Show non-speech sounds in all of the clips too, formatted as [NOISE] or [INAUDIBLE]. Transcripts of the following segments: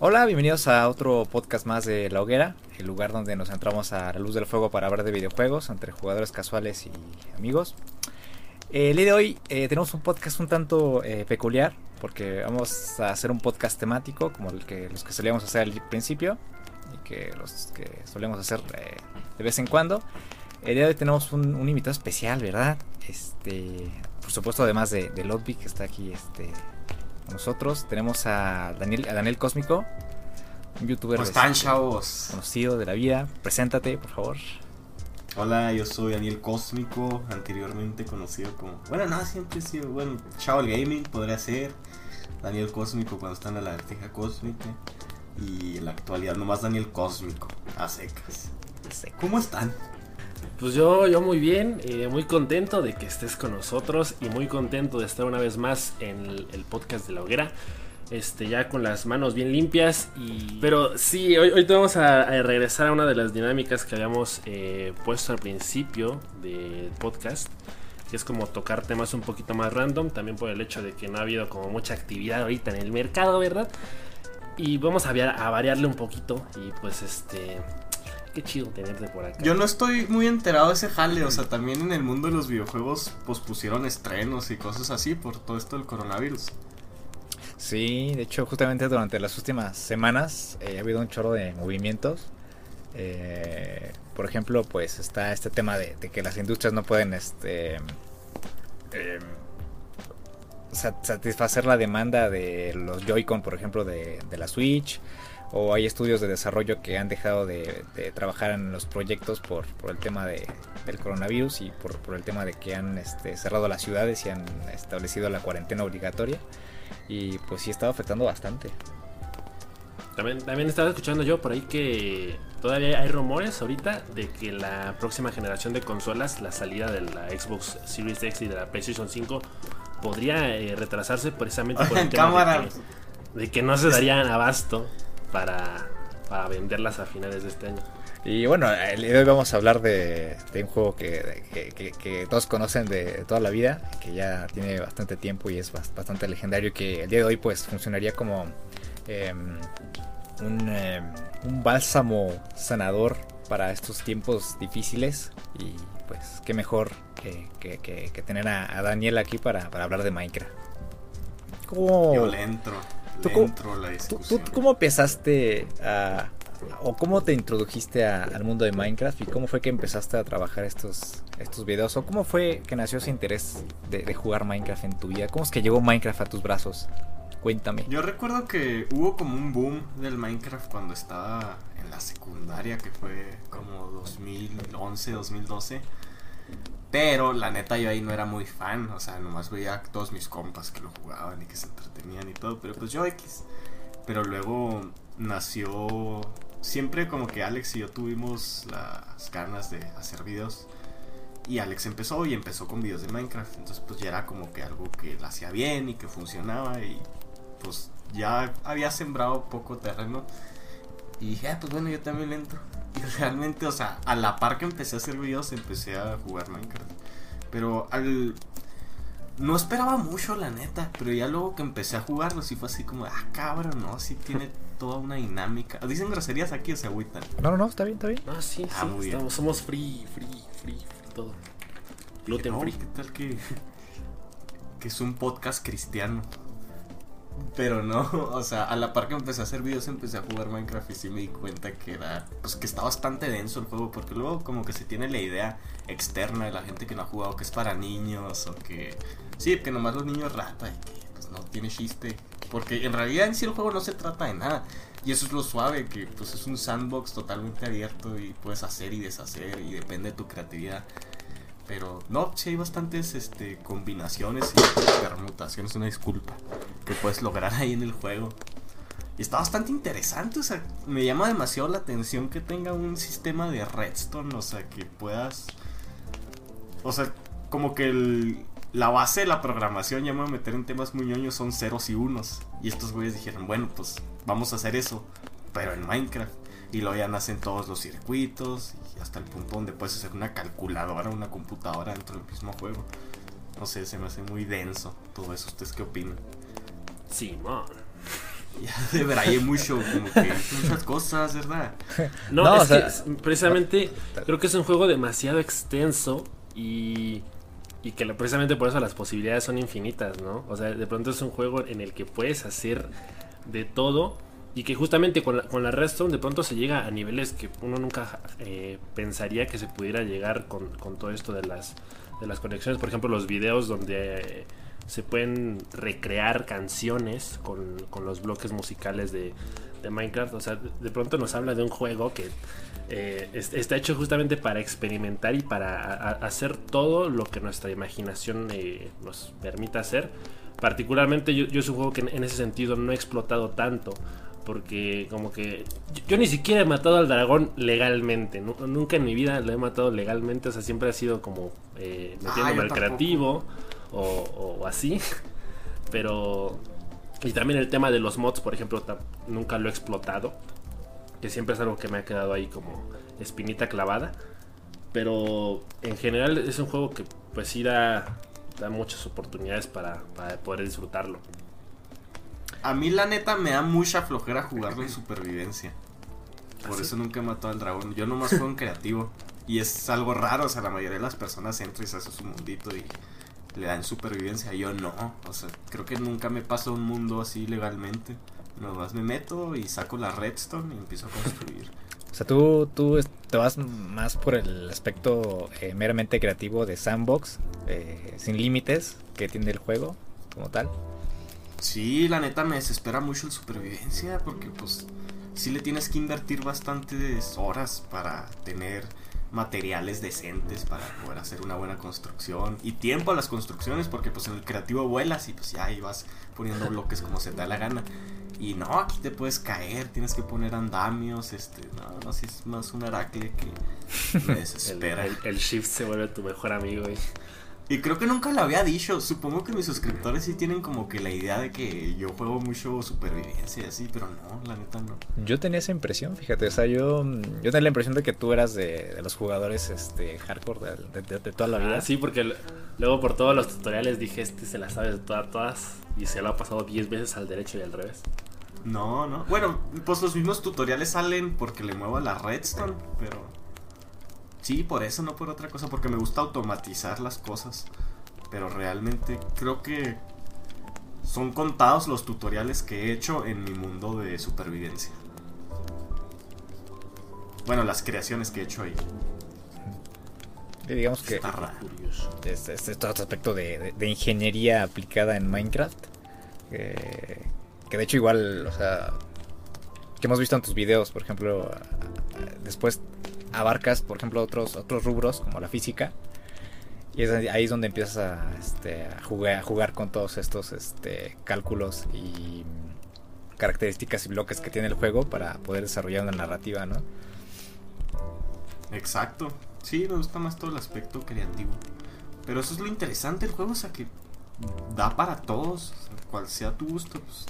Hola, bienvenidos a otro podcast más de La Hoguera, el lugar donde nos entramos a la luz del fuego para hablar de videojuegos entre jugadores casuales y amigos. el día de hoy eh, tenemos un podcast un tanto eh, peculiar porque vamos a hacer un podcast temático como los que solíamos hacer al principio y que los que solemos hacer eh, de vez en cuando. El día de hoy tenemos un, invitado especial, ¿verdad? Este, por supuesto, además de, de Ludwig que está aquí este, nosotros. Tenemos a Daniel, a Daniel Cósmico, un youtuber están, chavos? conocido de la vida. Preséntate, por favor. Hola, yo soy Daniel Cósmico, anteriormente conocido como. Bueno, no, siempre he sido. Bueno, Chavo el Gaming podría ser. Daniel Cósmico cuando está en la verteja cósmica. Y en la actualidad nomás Daniel Cósmico, a secas. ¿Cómo están? Pues yo, yo muy bien, eh, muy contento de que estés con nosotros y muy contento de estar una vez más en el, podcast de la hoguera. Este, ya con las manos bien limpias. Y... Pero sí, hoy, hoy te vamos a, regresar a una de las dinámicas que habíamos eh, puesto al principio del podcast. Que es como tocar temas un poquito más random. También por el hecho de que no ha habido como mucha actividad ahorita en el mercado, ¿verdad? Y vamos a, a variarle un poquito. Y pues este qué chido tenerte por acá. Yo no estoy muy enterado de ese jale, o sea, también en el mundo de los videojuegos pues pusieron estrenos y cosas así por todo esto del coronavirus. Sí, de hecho justamente durante las últimas semanas eh, ha habido un chorro de movimientos. Eh, por ejemplo, pues está este tema de, que las industrias no pueden este, em, satisfacer la demanda de los Joy-Con, por ejemplo, de, de la Switch o hay estudios de desarrollo que han dejado de, trabajar en los proyectos por, el tema de, del coronavirus y por, el tema de que han este, cerrado las ciudades y han establecido la cuarentena obligatoria. Y pues sí estado afectando bastante. También, también estaba escuchando yo por ahí que todavía hay rumores ahorita de que la próxima generación de consolas, la salida de la Xbox Series X y de la PlayStation 5 podría eh, retrasarse precisamente por el [LAUGHS] tema de que no se darían abasto para, para venderlas a finales de este año. Y bueno, hoy vamos a hablar de, un juego que, que, todos conocen de toda la vida, que ya tiene bastante tiempo y es bastante legendario, que el día de hoy pues funcionaría como em, un, em, un, bálsamo sanador para estos tiempos difíciles y pues qué mejor que, tener a, Daniel aquí para, para hablar de Minecraft. ¿Cómo, Violento. ¿Tú, cómo, empezaste a, o cómo te introdujiste al mundo de Minecraft y cómo fue que empezaste a trabajar estos, estos videos? ¿O cómo fue que nació ese interés de, jugar Minecraft en tu vida? ¿Cómo es que llegó Minecraft a tus brazos? Cuéntame. Yo recuerdo que hubo como un boom del Minecraft cuando estaba en la secundaria, que fue como 2011, 2012. Pero la neta yo ahí no era muy fan, o sea, nomás veía todos mis compas que lo jugaban y que se entretenían y todo, pero pues yo X. Pero luego nació, siempre como que Alex y yo tuvimos las ganas de hacer videos. Y Alex empezó y empezó con videos de Minecraft, entonces pues ya era como que algo que lo hacía bien y que funcionaba y pues ya había sembrado poco terreno. Y dije, ah, pues bueno, yo también entro. Y [LAUGHS] realmente, o sea, a la par que empecé a hacer videos, empecé a jugar Minecraft. Pero al. No esperaba mucho, la neta. Pero ya luego que empecé a jugarlo, sí fue así como, ah, cabrón, ¿no? Sí tiene toda una dinámica. Dicen groserías aquí o se agüitan. No, no, no, está bien, está bien. Ah, sí, ah, sí. Estamos, somos free, free, free, free, todo. Gluten free. ¿Qué tal que.? Que es un podcast cristiano. Pero no, [LAUGHS] o sea, a la par que empecé a hacer videos empecé a jugar Minecraft y sí me di cuenta que era, pues que está bastante denso el juego, porque luego como que se tiene la idea externa de la gente que no ha jugado que es para niños o que, sí, que nomás los niños rata y que pues no tiene chiste, porque en realidad en sí el juego no se trata de nada. Y eso es lo suave, que pues es un sandbox totalmente abierto y puedes hacer y deshacer y depende de tu creatividad. Pero no, sí hay bastantes este, combinaciones y permutaciones, una disculpa, que puedes lograr ahí en el juego. Y está bastante interesante, o sea, me llama demasiado la atención que tenga un sistema de redstone, o sea, que puedas... O sea, como que la base de la programación, ya me voy a meter en temas muy ñoños, son ceros y unos. Y estos güeyes dijeron, bueno, pues vamos a hacer eso, pero en Minecraft. Y luego ya nacen todos los circuitos y hasta el punto donde puedes hacer una calculadora, una computadora dentro del mismo juego. No sé, se me hace muy denso todo eso. ¿Ustedes qué opinan? Sí, man. [LAUGHS] Ya de verdad hay mucho, como que muchas cosas, ¿verdad? [LAUGHS] No, es que precisamente creo que es un juego demasiado extenso y, y que precisamente por eso las posibilidades son infinitas, ¿no? O sea, de pronto es un juego en el que puedes hacer de todo y que justamente con la, con la Redstone de pronto se llega a niveles que uno nunca eh, pensaría que se pudiera llegar con, con todo esto de las, de las conexiones. Por ejemplo, los videos donde se pueden recrear canciones con, los bloques musicales de, Minecraft. O sea, de pronto nos habla de un juego que eh, está hecho justamente para experimentar y para hacer todo lo que nuestra imaginación eh, nos permita hacer. Particularmente yo, yo, es un juego que en, ese sentido no he explotado tanto. Porque como que yo, ni siquiera he matado al dragón legalmente. Nunca en mi vida lo he matado legalmente. O sea, siempre ha sido como eh, metiéndome al creativo o, así. [LAUGHS] Pero... Y también el tema de los mods, por ejemplo, nunca lo he explotado. Que siempre es algo que me ha quedado ahí como espinita clavada. Pero en general es un juego que pues sí da, da muchas oportunidades para, poder disfrutarlo. A mí la neta me da mucha flojera jugarlo en supervivencia. Por ¿Ah, eso nunca he matado al dragón. Yo nomás juego en creativo. Y es algo raro, o sea, la mayoría de las personas entran y se hace su mundito y le dan supervivencia. Yo no, o sea, creo que nunca me paso un mundo así legalmente. Nomás me meto y saco la redstone y empiezo a construir. O sea, tú, tú te vas más por el aspecto eh, meramente creativo de sandbox, eh, sin límites que tiene el juego como tal. Sí, la neta me desespera mucho el supervivencia porque pues sí le tienes que invertir bastantes horas para tener materiales decentes para poder hacer una buena construcción y tiempo a las construcciones porque pues en el creativo vuelas y pues ya ahí vas poniendo bloques como se te da la gana. Y no aquí te puedes caer tienes que poner andamios este no no si es más un aracle que me [LAUGHS] desespera. El, shift se vuelve tu mejor amigo y creo que nunca lo había dicho. Supongo que mis suscriptores sí tienen como que la idea de que yo juego mucho supervivencia y así, pero no, la neta no. Yo tenía esa impresión, fíjate. O sea, yo, yo tenía la impresión de que tú eras de, los jugadores este, hardcore de, toda la vida. Ah, sí, porque luego por todos los tutoriales dije, este se la sabe de todas, todas. Y se lo ha pasado 10 veces al derecho y al revés. No, no. Bueno, pues los mismos tutoriales salen porque le muevo a la redstone, pero Sí, por eso, no por otra cosa, porque me gusta automatizar las cosas. Pero realmente creo que son contados los tutoriales que he hecho en mi mundo de supervivencia. Bueno, las creaciones que he hecho ahí. digamos que este, este, todo este aspecto de, ingeniería aplicada en Minecraft. que de hecho igual, o sea, que hemos visto en tus videos, por ejemplo, después abarcas, por ejemplo, otros, otros rubros como la física. Y es ahí es donde empiezas a, este, jugar, a jugar con todos estos este, cálculos y características y bloques que tiene el juego para poder desarrollar una narrativa, ¿no? Exacto. Sí, me gusta más todo el aspecto creativo. Pero eso es lo interesante del juego, o sea que da para todos, cual sea tu gusto, pues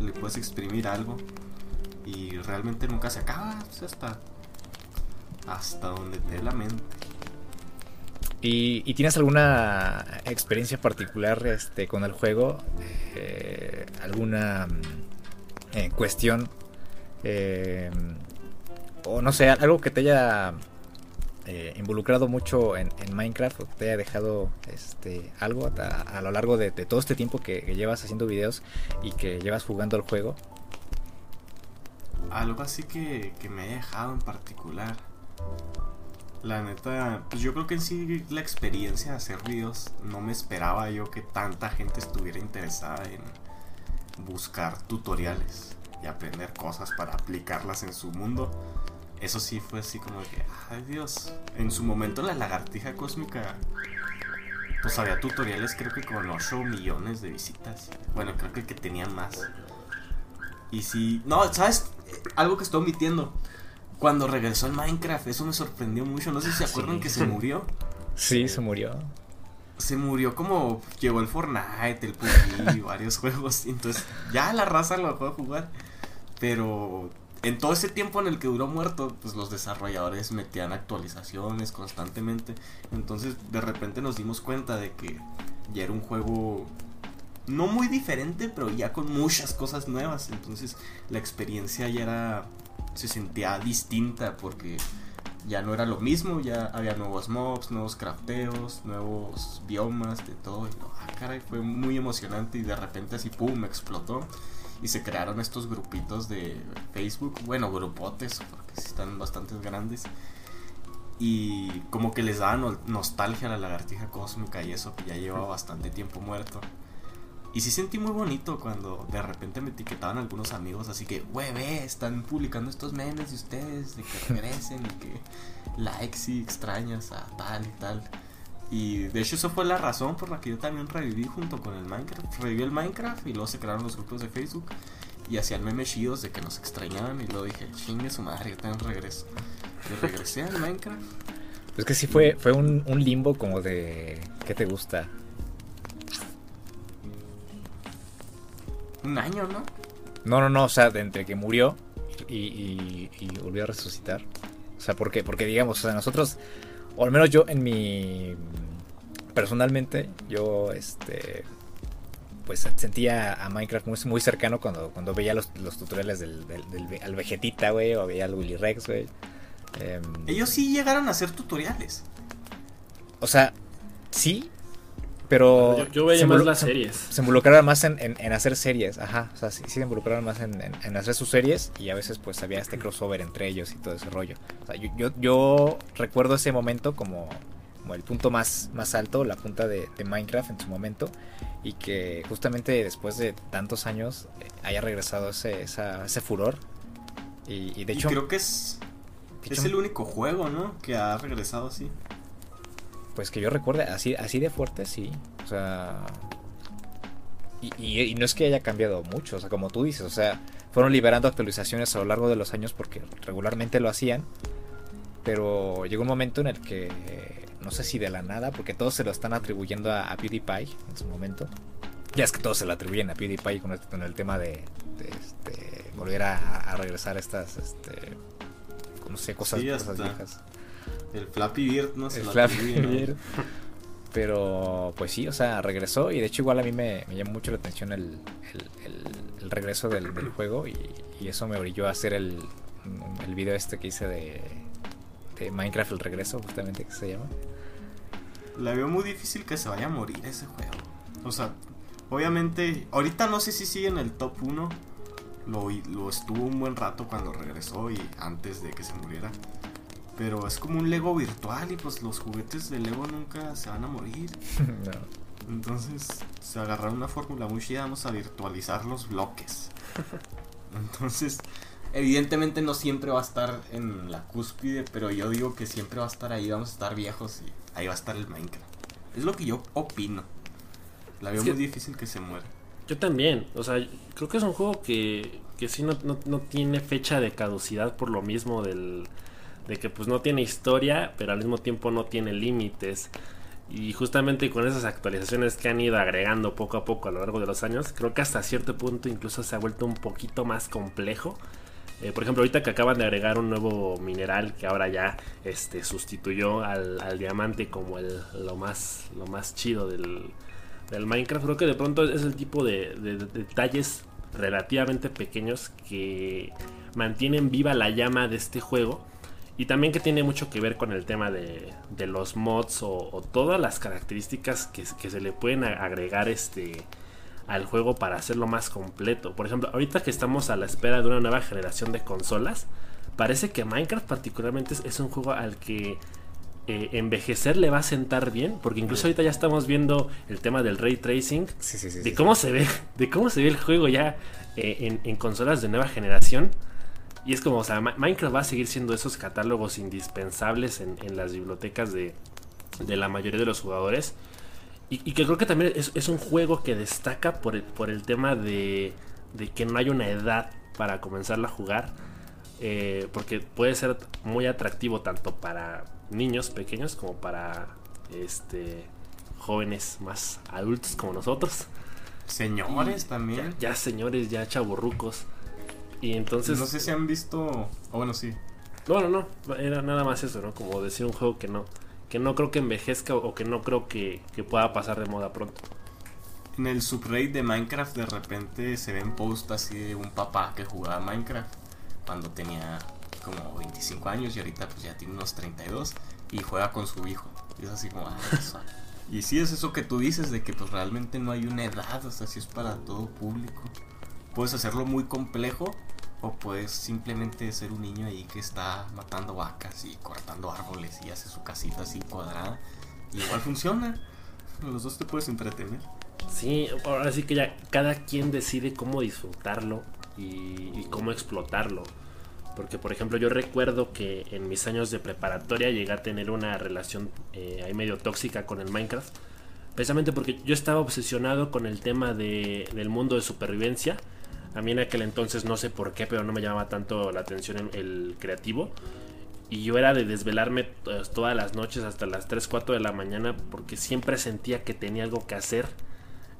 le puedes exprimir algo y realmente nunca se acaba, o sea, hasta hasta donde te dé la mente. ¿Y, tienes alguna experiencia particular este, con el juego? Eh, ¿Alguna mm, eh, cuestión? Eh, o no sé, algo que te haya involucrado mucho en, Minecraft o te haya dejado este, algo a, lo largo de, todo este tiempo que, que, llevas haciendo videos y que llevas jugando el juego? Algo así que, que me haya dejado en particular. La neta, pues yo creo que en sí la experiencia de hacer videos no me esperaba yo que tanta gente estuviera interesada en buscar tutoriales y aprender cosas para aplicarlas en su mundo. Eso sí fue así como que, ay Dios, en su momento la lagartija cósmica, pues había tutoriales creo que con 8 millones de visitas. Bueno, creo que el que tenían más. Y si, no, ¿sabes? Algo que estoy omitiendo cuando regresó al Minecraft. Eso me sorprendió mucho. No sé si se acuerdan que se murió. Sí, se murió. Se murió como llegó el Fortnite, el PUBG y [LAUGHS] varios juegos. Entonces ya la raza lo dejó de jugar. Pero en todo ese tiempo en el que duró muerto, pues los desarrolladores metían actualizaciones constantemente. Entonces de repente nos dimos cuenta de que ya era un juego no muy diferente, pero ya con muchas cosas nuevas. Entonces la experiencia ya era, se sentía distinta porque ya no era lo mismo, ya había nuevos mobs, nuevos crafteos, nuevos biomas, de todo. Y ah, caray, fue muy emocionante y de repente así, ¡pum!, explotó. Y se crearon estos grupitos de Facebook, bueno, grupotes, porque están bastante grandes. Y como que les daba nostalgia a la lagartija cósmica y eso que ya llevaba bastante tiempo muerto. Y sí sentí muy bonito cuando de repente me etiquetaban algunos amigos, así que, wey, ve, están publicando estos memes de ustedes, de que regresen y que likes y extrañas a tal y tal. Y de hecho eso fue la razón por la que yo también reviví junto con el Minecraft. Reviví el Minecraft y luego se crearon los grupos de Facebook y hacían memes chidos de que nos extrañaban y luego dije, chingue su madre, yo también regreso. Y regresé al Minecraft. Es que sí fue, fue un, un limbo como de, ¿qué te gusta? Un año, ¿no? No, no, no, o sea, de entre que murió y, volvió a resucitar. O sea, ¿por qué? Porque digamos, o sea, nosotros, o al menos yo en mi... Personalmente, yo, este... Pues sentía a Minecraft muy, muy cercano cuando, cuando veía los, tutoriales del, al Vegetita, güey, o veía al Willy Rex, güey. Em, Ellos sí llegaron a hacer tutoriales. O sea, sí, pero. Yo, veía más las series. Se involucraron más en, hacer series, ajá. O sea, sí, se involucraron más en, hacer sus series y a veces, pues había este crossover entre ellos y todo ese rollo. O sea, yo, yo, recuerdo ese momento como, como, el punto más, más alto, la punta de, Minecraft en su momento. Y que justamente después de tantos años eh, haya regresado ese, ese furor. Y, de hecho. creo que es. es el único juego, ¿no? Que ha regresado así. Pues que yo recuerde, así, así de fuerte, sí. O sea. Y, no es que haya cambiado mucho, o sea, como tú dices, o sea, fueron liberando actualizaciones a lo largo de los años porque regularmente lo hacían. Pero llegó un momento en el que, no sé si de la nada, porque todos se lo están atribuyendo a, PewDiePie en su momento. Ya es que todos se lo atribuyen a PewDiePie con el, el tema de, este, volver a, regresar a estas, este, no sé, cosas, cosas viejas. El Flappy Bird, no sé. El Flappy Bird. Pero pues sí, o sea, regresó y de hecho igual a mí me, llamó mucho la atención el, el, regreso del, juego y, eso me brilló a hacer el, el video este que hice de, de Minecraft el regreso, justamente que se llama. La veo muy difícil que se vaya a morir ese juego. O sea, obviamente, ahorita no sé si sigue en el top 1. Lo, lo estuvo un buen rato cuando regresó y antes de que se muriera. Pero es como un Lego virtual y pues los juguetes de Lego nunca se van a morir. [LAUGHS] Entonces se agarraron una fórmula muy chida, vamos a virtualizar los bloques. [LAUGHS] Entonces, evidentemente no siempre va a estar en la cúspide, pero yo digo que siempre va a estar ahí, vamos a estar viejos y ahí va a estar el Minecraft. Es lo que yo opino. La veo muy difícil que se muera. Yo también, o sea, creo que es un juego que, que sí no, no tiene fecha de caducidad por lo mismo del de que pues no tiene historia, pero al mismo tiempo no tiene límites. Y justamente con esas actualizaciones que han ido agregando poco a poco a lo largo de los años, creo que hasta cierto punto incluso se ha vuelto un poquito más complejo. Eh, por ejemplo, ahorita que acaban de agregar un nuevo mineral que ahora ya este, sustituyó al, diamante como el, lo, más, lo más chido del, del Minecraft, creo que de pronto es el tipo de detalles relativamente pequeños que mantienen viva la llama de este juego y también que tiene mucho que ver con el tema de, los mods o, todas las características que, se le pueden agregar este, al juego para hacerlo más completo. Por ejemplo, ahorita que estamos a la espera de una nueva generación de consolas, parece que Minecraft particularmente es, un juego al que eh, envejecer le va a sentar bien, porque incluso ahorita ya estamos viendo el tema del ray tracing, de cómo se ve, de cómo se ve el juego ya eh, en, en consolas de nueva generación. Y es como, o sea, Minecraft va a seguir siendo esos catálogos indispensables en, las bibliotecas de, la mayoría de los jugadores. Y, que creo que también es, un juego que destaca por el, por el tema de, que no hay una edad para comenzarla a jugar. Eh, porque puede ser muy atractivo tanto para niños pequeños como para este jóvenes más adultos como nosotros. Señores también. Ya, ya señores, ya chaburrucos. Y entonces. No sé si han visto. O bueno, sí. Bueno, no, era nada más eso, ¿no? Como decir un juego que no, que no creo que envejezca o que no creo que, pueda pasar de moda pronto. En el subreddit de Minecraft de repente se ven posts así de un papá que jugaba Minecraft cuando tenía como 25 años y ahorita pues ya tiene unos 32 y juega con su hijo. Y es así como, ah, Y sí es eso que tú dices de que pues realmente no hay una edad, o sea, si es para todo público. Puedes hacerlo muy complejo o puedes simplemente ser un niño ahí que está matando vacas y cortando árboles y hace su casita así cuadrada. Y igual funciona. Los dos te puedes entretener. Sí, ahora sí que ya cada quien decide cómo disfrutarlo y, cómo explotarlo. Porque, por ejemplo, yo recuerdo que en mis años de preparatoria llegué a tener una relación eh, ahí medio tóxica con el Minecraft. Precisamente porque yo estaba obsesionado con el tema de, del mundo de supervivencia. A mí en aquel entonces no sé por qué, pero no me llamaba tanto la atención el creativo. Y yo era de desvelarme pues, todas las noches hasta las 3, 4 de la mañana porque siempre sentía que tenía algo que hacer.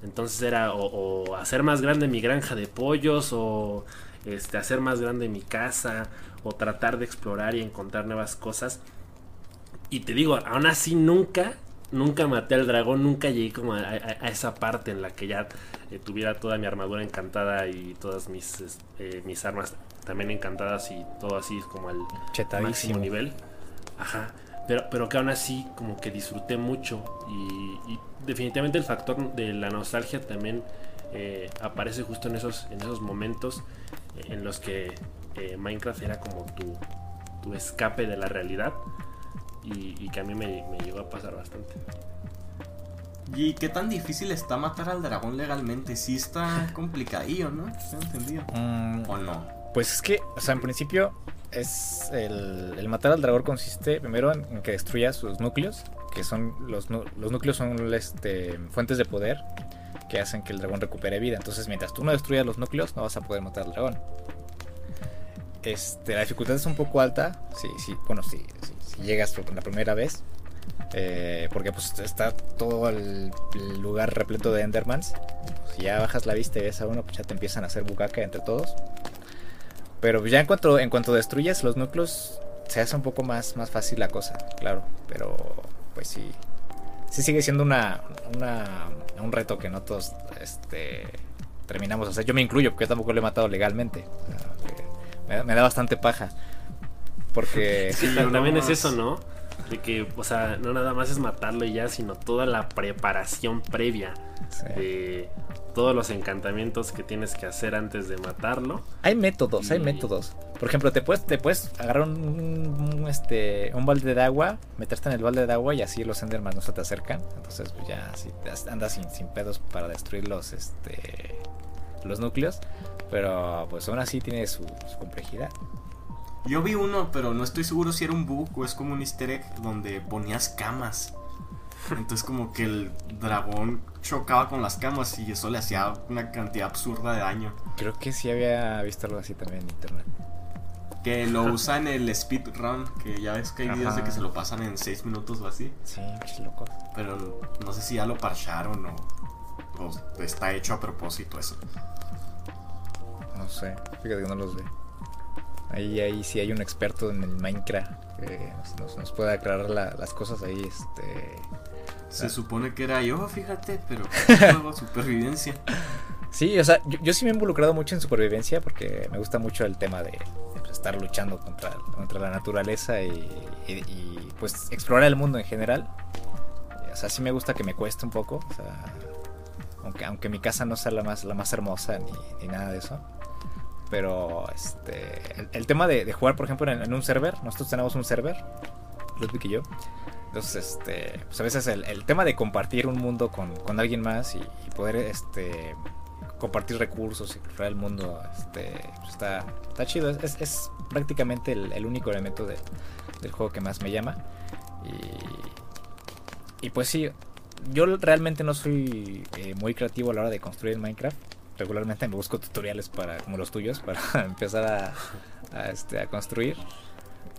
Entonces era o hacer más grande mi granja de pollos o este, hacer más grande mi casa o tratar de explorar y encontrar nuevas cosas. Y te digo, aún así nunca, nunca maté al dragón, nunca llegué como a, esa parte en la que ya eh, tuviera toda mi armadura encantada y todas mis, eh, mis armas también encantadas y todo así como al máximo nivel. Ajá. Pero, pero que aún así como que disfruté mucho y, y definitivamente el factor de la nostalgia también eh, aparece justo en esos, en esos momentos en los que Minecraft era como tu, tu, escape de la realidad y, que a mí me, me, llegó a pasar bastante. ¿Y qué tan difícil está matar al dragón legalmente? Sí está [LAUGHS] complicadillo, ¿no? ¿Se entendido? Mm, ¿O no? Pues es que, o sea, en principio es el, el matar al dragón consiste primero en, que destruya sus núcleos, que son los, los núcleos son este, fuentes de poder que hacen que el dragón recupere vida. Entonces, mientras tú no destruyas los núcleos, no vas a poder matar al dragón. Este, la dificultad es un poco alta. Sí, sí, bueno, si sí, llegas por la primera vez. Eh, porque pues está todo el, lugar repleto de Endermans. Si ya bajas la vista y ves a uno, pues ya te empiezan a hacer bucaca entre todos. Pero ya en cuanto, en cuanto destruyes los núcleos, se hace un poco más, más fácil la cosa, claro. Pero pues sí. Sí sigue siendo una, una un reto que no todos este, terminamos. O sea, yo me incluyo porque yo tampoco lo he matado legalmente. Me, da bastante paja. Porque... Sí, [LAUGHS] también es eso, ¿no? De que, o sea, no nada más es matarlo y ya, sino toda la preparación previa de todos los encantamientos que tienes que hacer antes de matarlo. Hay métodos, hay métodos. Por ejemplo, te puedes, te puedes agarrar un, este, un balde de agua, meterte en el balde de agua y así los Enderman no se te acercan. Entonces, pues ya así andas sin, sin pedos para destruir los, este, los núcleos. Pero pues aún así tiene su, su complejidad. Yo vi uno, pero no estoy seguro si era un bug o es como un easter egg donde ponías camas. Entonces como que el dragón chocaba con las camas y eso le hacía una cantidad absurda de daño. Creo que sí había visto algo así también en internet. Que lo usa en el speedrun, que ya ves que hay videos de que se lo pasan en 6 minutos o así. Sí, es loco. Pero no sé si ya lo parcharon o, o está hecho a propósito eso. No sé, fíjate que no los ve. Ahí, ahí sí hay un experto en el Minecraft que nos, puede aclarar las cosas ahí. Este, Se supone que era yo, fíjate, pero [LAUGHS] juego supervivencia. Sí, o sea, yo, sí me he involucrado mucho en supervivencia porque me gusta mucho el tema de, pues, estar luchando contra, contra la naturaleza y, pues explorar el mundo en general. O sea, sí me gusta que me cueste un poco. O sea, aunque, aunque mi casa no sea la más, la más hermosa ni, ni nada de eso. Pero este el, tema de, jugar, por ejemplo, en, un server, nosotros tenemos un server, Ludwig y yo. Entonces, este, pues a veces el, tema de compartir un mundo con, alguien más y, poder este, compartir recursos y explorar el mundo este, pues está, está chido. Es, prácticamente el, único elemento del juego que más me llama. Y, y pues sí, yo realmente no soy eh, muy creativo a la hora de construir Minecraft regularmente me busco tutoriales para como los tuyos para [LAUGHS] empezar a, este, a construir.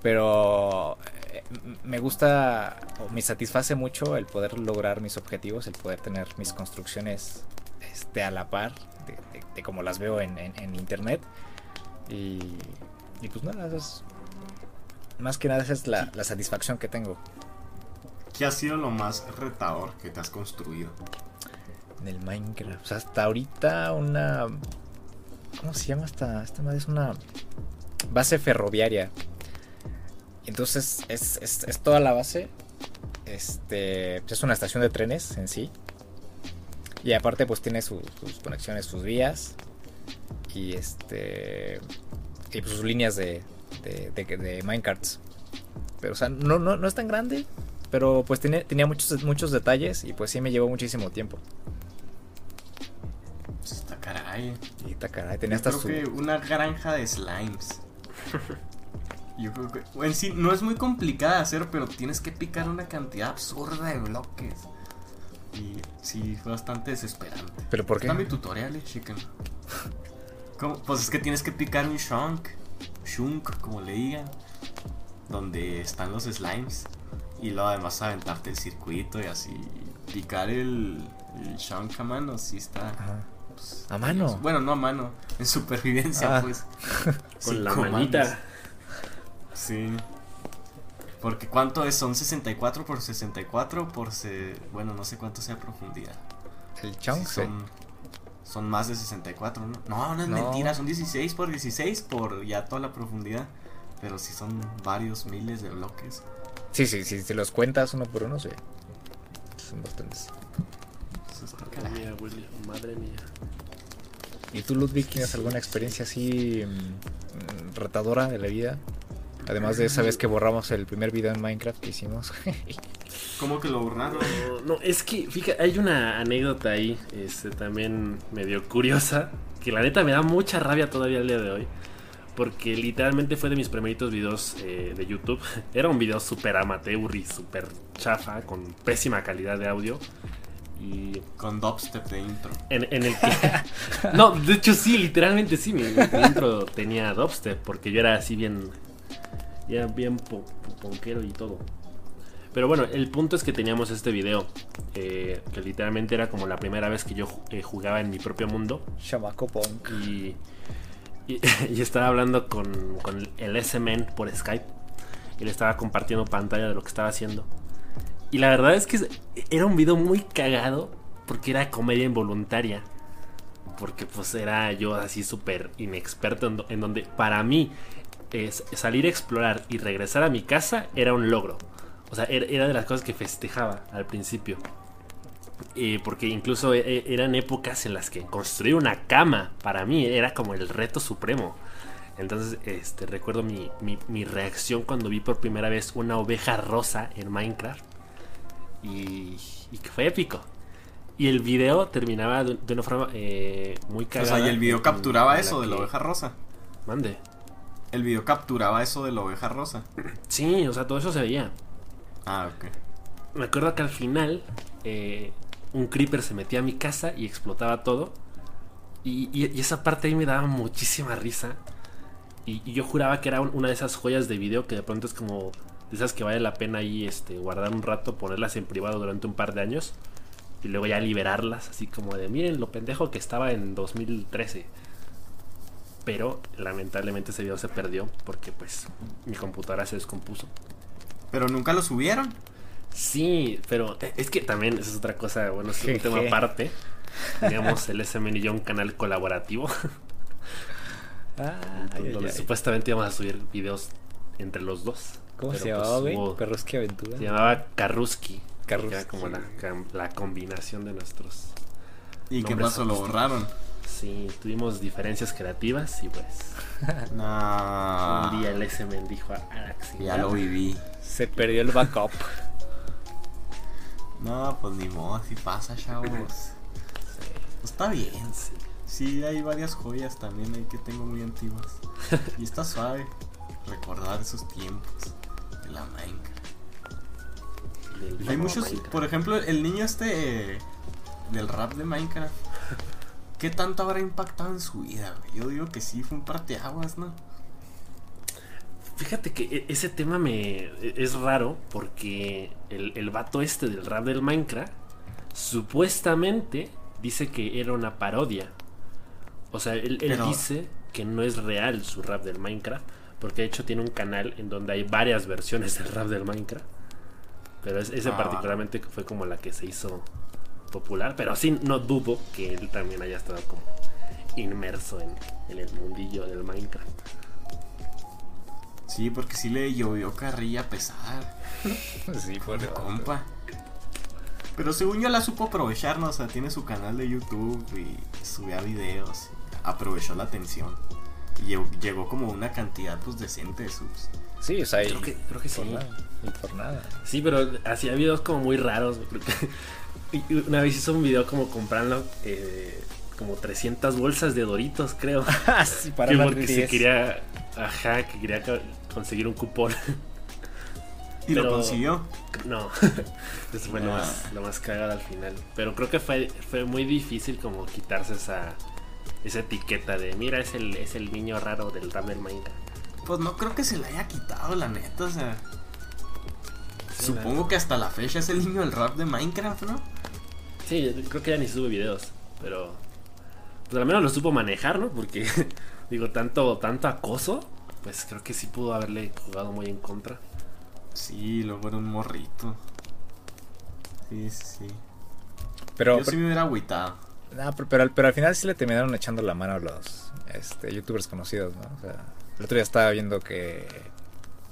Pero eh, me gusta o me satisface mucho el poder lograr mis objetivos, el poder tener mis construcciones este, a la par de, como las veo en, internet. Y, y, pues nada, es, más que nada esa es la, la satisfacción que tengo. ¿Qué ha sido lo más retador que te has construido? En el Minecraft. O sea, hasta ahorita una. ¿Cómo se llama esta? Esta madre es una base ferroviaria. Entonces es, es, es toda la base. Este. Es una estación de trenes en sí. Y aparte, pues tiene sus conexiones, sus vías. Y este. Y pues sus líneas de, de, de, de minecarts. Pero, o sea, no, no, no es tan grande. Pero pues tenía, tenía muchos, muchos detalles. Y pues sí me llevó muchísimo tiempo. Caray. Y caray. Tenía hasta creo su. que una granja de slimes. [LAUGHS] Yo creo que. En sí, no es muy complicada de hacer, pero tienes que picar una cantidad absurda de bloques. Y sí, fue bastante desesperante. ¿Pero por qué? Está mi tutorial, eh, chicken. [LAUGHS] ¿Cómo? Pues es que tienes que picar un shunk. Shunk, como le digan. Donde están los slimes. Y luego además aventarte el circuito y así. Picar el, el shunk a mano, sí está. Ajá. Pues, ¿A mano? Bueno, no a mano. En supervivencia, Ah. pues. [LAUGHS] Con la manita. Sí. Porque ¿cuánto es? Son 64 por 64 por se... Bueno, no sé cuánto sea profundidad. El chunk, Sí, son, son más de 64, ¿no? No, no es No. mentira, son 16 por 16 por ya toda la profundidad. Pero sí son varios miles de bloques. Sí, sí, sí. Si los cuentas uno por uno, sí. Son bastantes. Mía, William, madre mía. ¿Y tú, Ludwig, tienes alguna experiencia así mm, retadora de la vida? Además de esa vez que borramos el primer video en Minecraft que hicimos. [LAUGHS] ¿Cómo que lo borraron? No, no, es que, fíjate, hay una anécdota ahí, este, también medio curiosa, que la neta me da mucha rabia todavía el día de hoy, porque literalmente fue de mis primeritos videos eh, de YouTube. [LAUGHS] Era un video súper amateur y súper chafa, con pésima calidad de audio. Y Con dubstep de intro. en, en el que... [LAUGHS] No, de hecho sí, literalmente sí, mi, mi intro tenía dubstep, porque yo era así bien... Ya bien po- po- ponquero y todo. Pero bueno, el punto es que teníamos este video, eh, que literalmente era como la primera vez que yo eh, jugaba en mi propio mundo. Chamaco Punk. Y, y, [LAUGHS] y estaba hablando con, con el S-Man por Skype. Y le estaba compartiendo pantalla de lo que estaba haciendo. Y la verdad es que era un video muy cagado porque era comedia involuntaria. Porque pues era yo así súper inexperto en, do- en donde para mí es salir a explorar y regresar a mi casa era un logro. O sea, era, era de las cosas que festejaba al principio. Porque incluso eh, eh, eran épocas en las que construir una cama para mí era como el reto supremo. Entonces, este, recuerdo mi- mi reacción cuando vi por primera vez una oveja rosa en Minecraft. Y, y que fue épico. Y el video terminaba de, de una forma eh, muy O cagada. sea, y el video capturaba eso de la oveja rosa. Mande. El video capturaba eso de la oveja rosa. Sí, o sea, todo eso se veía. Ah, ok. Me acuerdo que al final eh, un creeper se metía a mi casa y explotaba todo. Y, y- y esa parte ahí me daba muchísima risa. Y, y yo juraba que era un- una de esas joyas de video que de pronto es como de esas que vale la pena ahí este, guardar un rato, ponerlas en privado durante un par de años. Y luego ya liberarlas, así como de miren lo pendejo que estaba en 2013. Pero lamentablemente ese video se perdió porque pues mi computadora se descompuso. Pero nunca lo subieron. Sí, pero es que también esa es otra cosa, bueno, es un [LAUGHS] tema aparte. Teníamos el SMN y yo un canal colaborativo [LAUGHS] Ah, donde ay, ay. supuestamente íbamos a subir videos entre los dos. ¿Cómo Pero, se pues, llamaba, güey? que aventura. Se llamaba. Karruski. que Era como la, la combinación de nuestros. ¿Y qué pasó? Lo borraron. Sí, tuvimos diferencias creativas y pues [LAUGHS] No. un día el SMN dijo a. Ya lo viví. Se perdió el backup. No, pues ni modo, así pasa, chavos. Pues está bien. Sí, hay varias joyas también ahí que tengo muy antiguas. [LAUGHS] Y está suave recordar esos tiempos la Minecraft. Hay muchos, por ejemplo, el niño este eh, del rap de Minecraft. [LAUGHS] ¿Qué tanto habrá impactado en su vida? Yo digo que sí, fue un parteaguas, ¿no? Fíjate que e- ese tema me e- es raro porque el, el vato este del rap del Minecraft supuestamente dice que era una parodia. O sea, él, él dice que no es real su rap del Minecraft porque de hecho tiene un canal en donde hay varias versiones del rap del Minecraft. Pero es- ese Ah. particularmente fue como la que se hizo popular, pero sí no dudo que él también haya estado como inmerso en, el mundillo del Minecraft. Sí, porque sí le llovió carrilla pesar. [LAUGHS] sí, por compa. Pero según yo la supo aprovechar, ¿no? O sea, tiene su canal de YouTube y subía videos. aprovechó la atención. Llegó como una cantidad pues decente de subs. Sí, o sea, creo que, creo que sí. por nada. Sí, pero hacía videos como muy raros. [LAUGHS] una vez hizo un video como comprando eh, como 300 bolsas de Doritos, creo. [LAUGHS] Ah, sí, para que porque se quería, ajá, que quería conseguir un cupón. ¿Y lo consiguió? No, [LAUGHS] eso fue lo, más, lo más cagado al final. Pero creo que fue, fue muy difícil como quitarse esa, esa etiqueta de, mira, es el, es el niño raro del rap del Minecraft. Pues no creo que se le haya quitado, la neta, o sea... Supongo que hasta la fecha es el niño del rap de Minecraft, ¿no? Sí, creo que ya ni sube videos, pero... Pues al menos lo supo manejar, ¿no? Porque, [LAUGHS] digo, tanto, tanto acoso, pues creo que sí pudo haberle jugado muy en contra. Sí, luego era un morrito. Sí, sí. Pero, Yo sí me hubiera agüitado. Pero, pero, al final sí le terminaron echando la mano a los este, youtubers conocidos, ¿no? El otro día estaba viendo que,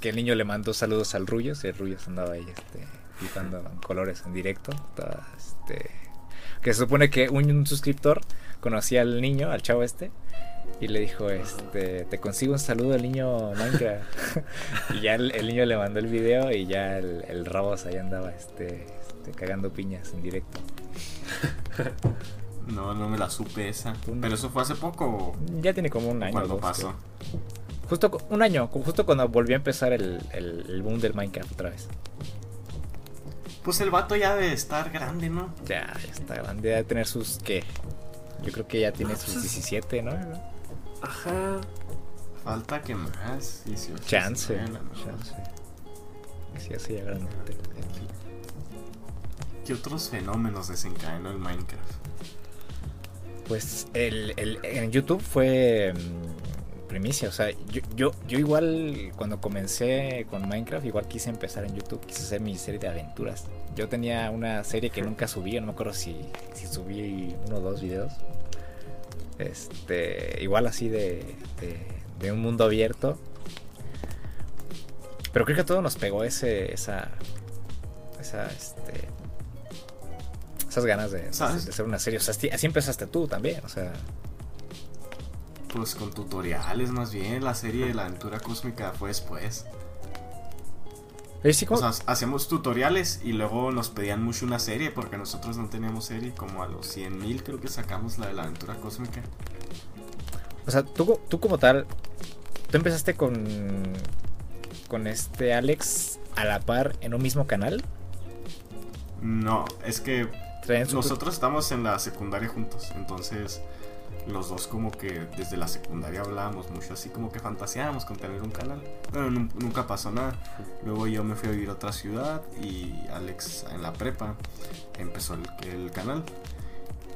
el niño le mandó saludos al Ruyos y el Ruyos andaba ahí este, flipando colores en directo. este, que se supone que un suscriptor conocía al niño, al chavo este, y le dijo, este, te consigo un saludo al niño Minecraft. [LAUGHS] y ya el, niño le mandó el video y ya el, el Rabos ahí andaba este, este, cagando piñas en directo. [LAUGHS] No, no me la supe esa. Pero eso fue hace poco. Ya tiene como un año. Cuando pasó. Justo un año, justo cuando volvió a empezar el, el, boom del Minecraft otra vez. Pues el vato ya debe estar grande, ¿no? Ya, ya está grande, debe tener sus, ¿qué? Yo creo que ya tiene sus 17, ¿no? Ajá. Falta que más. 18, chance. chance. Sí, así ya grande. ¿Qué otros fenómenos desencadenó el Minecraft? Pues el, el, en YouTube fue mm, primicia. O sea, yo, yo, yo igual cuando comencé con Minecraft, igual quise empezar en YouTube, quise hacer mi serie de aventuras. Yo tenía una serie que nunca subí, no me acuerdo si, si subí uno o dos videos. Este, igual así de, de, un mundo abierto. Pero creo que a todos nos pegó ese, esa, esa, este, esas ganas de, hacer una serie. O sea, así, empezaste tú también, o sea. Pues con tutoriales más bien, la serie de la aventura cósmica fue después. O sea, hacíamos tutoriales y luego nos pedían mucho una serie porque nosotros no teníamos serie. Como a los 100.000 creo que sacamos la de la aventura cósmica. O sea, tú, tú como tal, tú empezaste con, con este Alex a la par en un mismo canal. No, es que nosotros estamos en la secundaria juntos, entonces los dos como que desde la secundaria hablábamos mucho así como que fantaseábamos con tener un canal. Pero nunca pasó nada. Luego yo me fui a vivir a otra ciudad y Alex en la prepa empezó el, canal.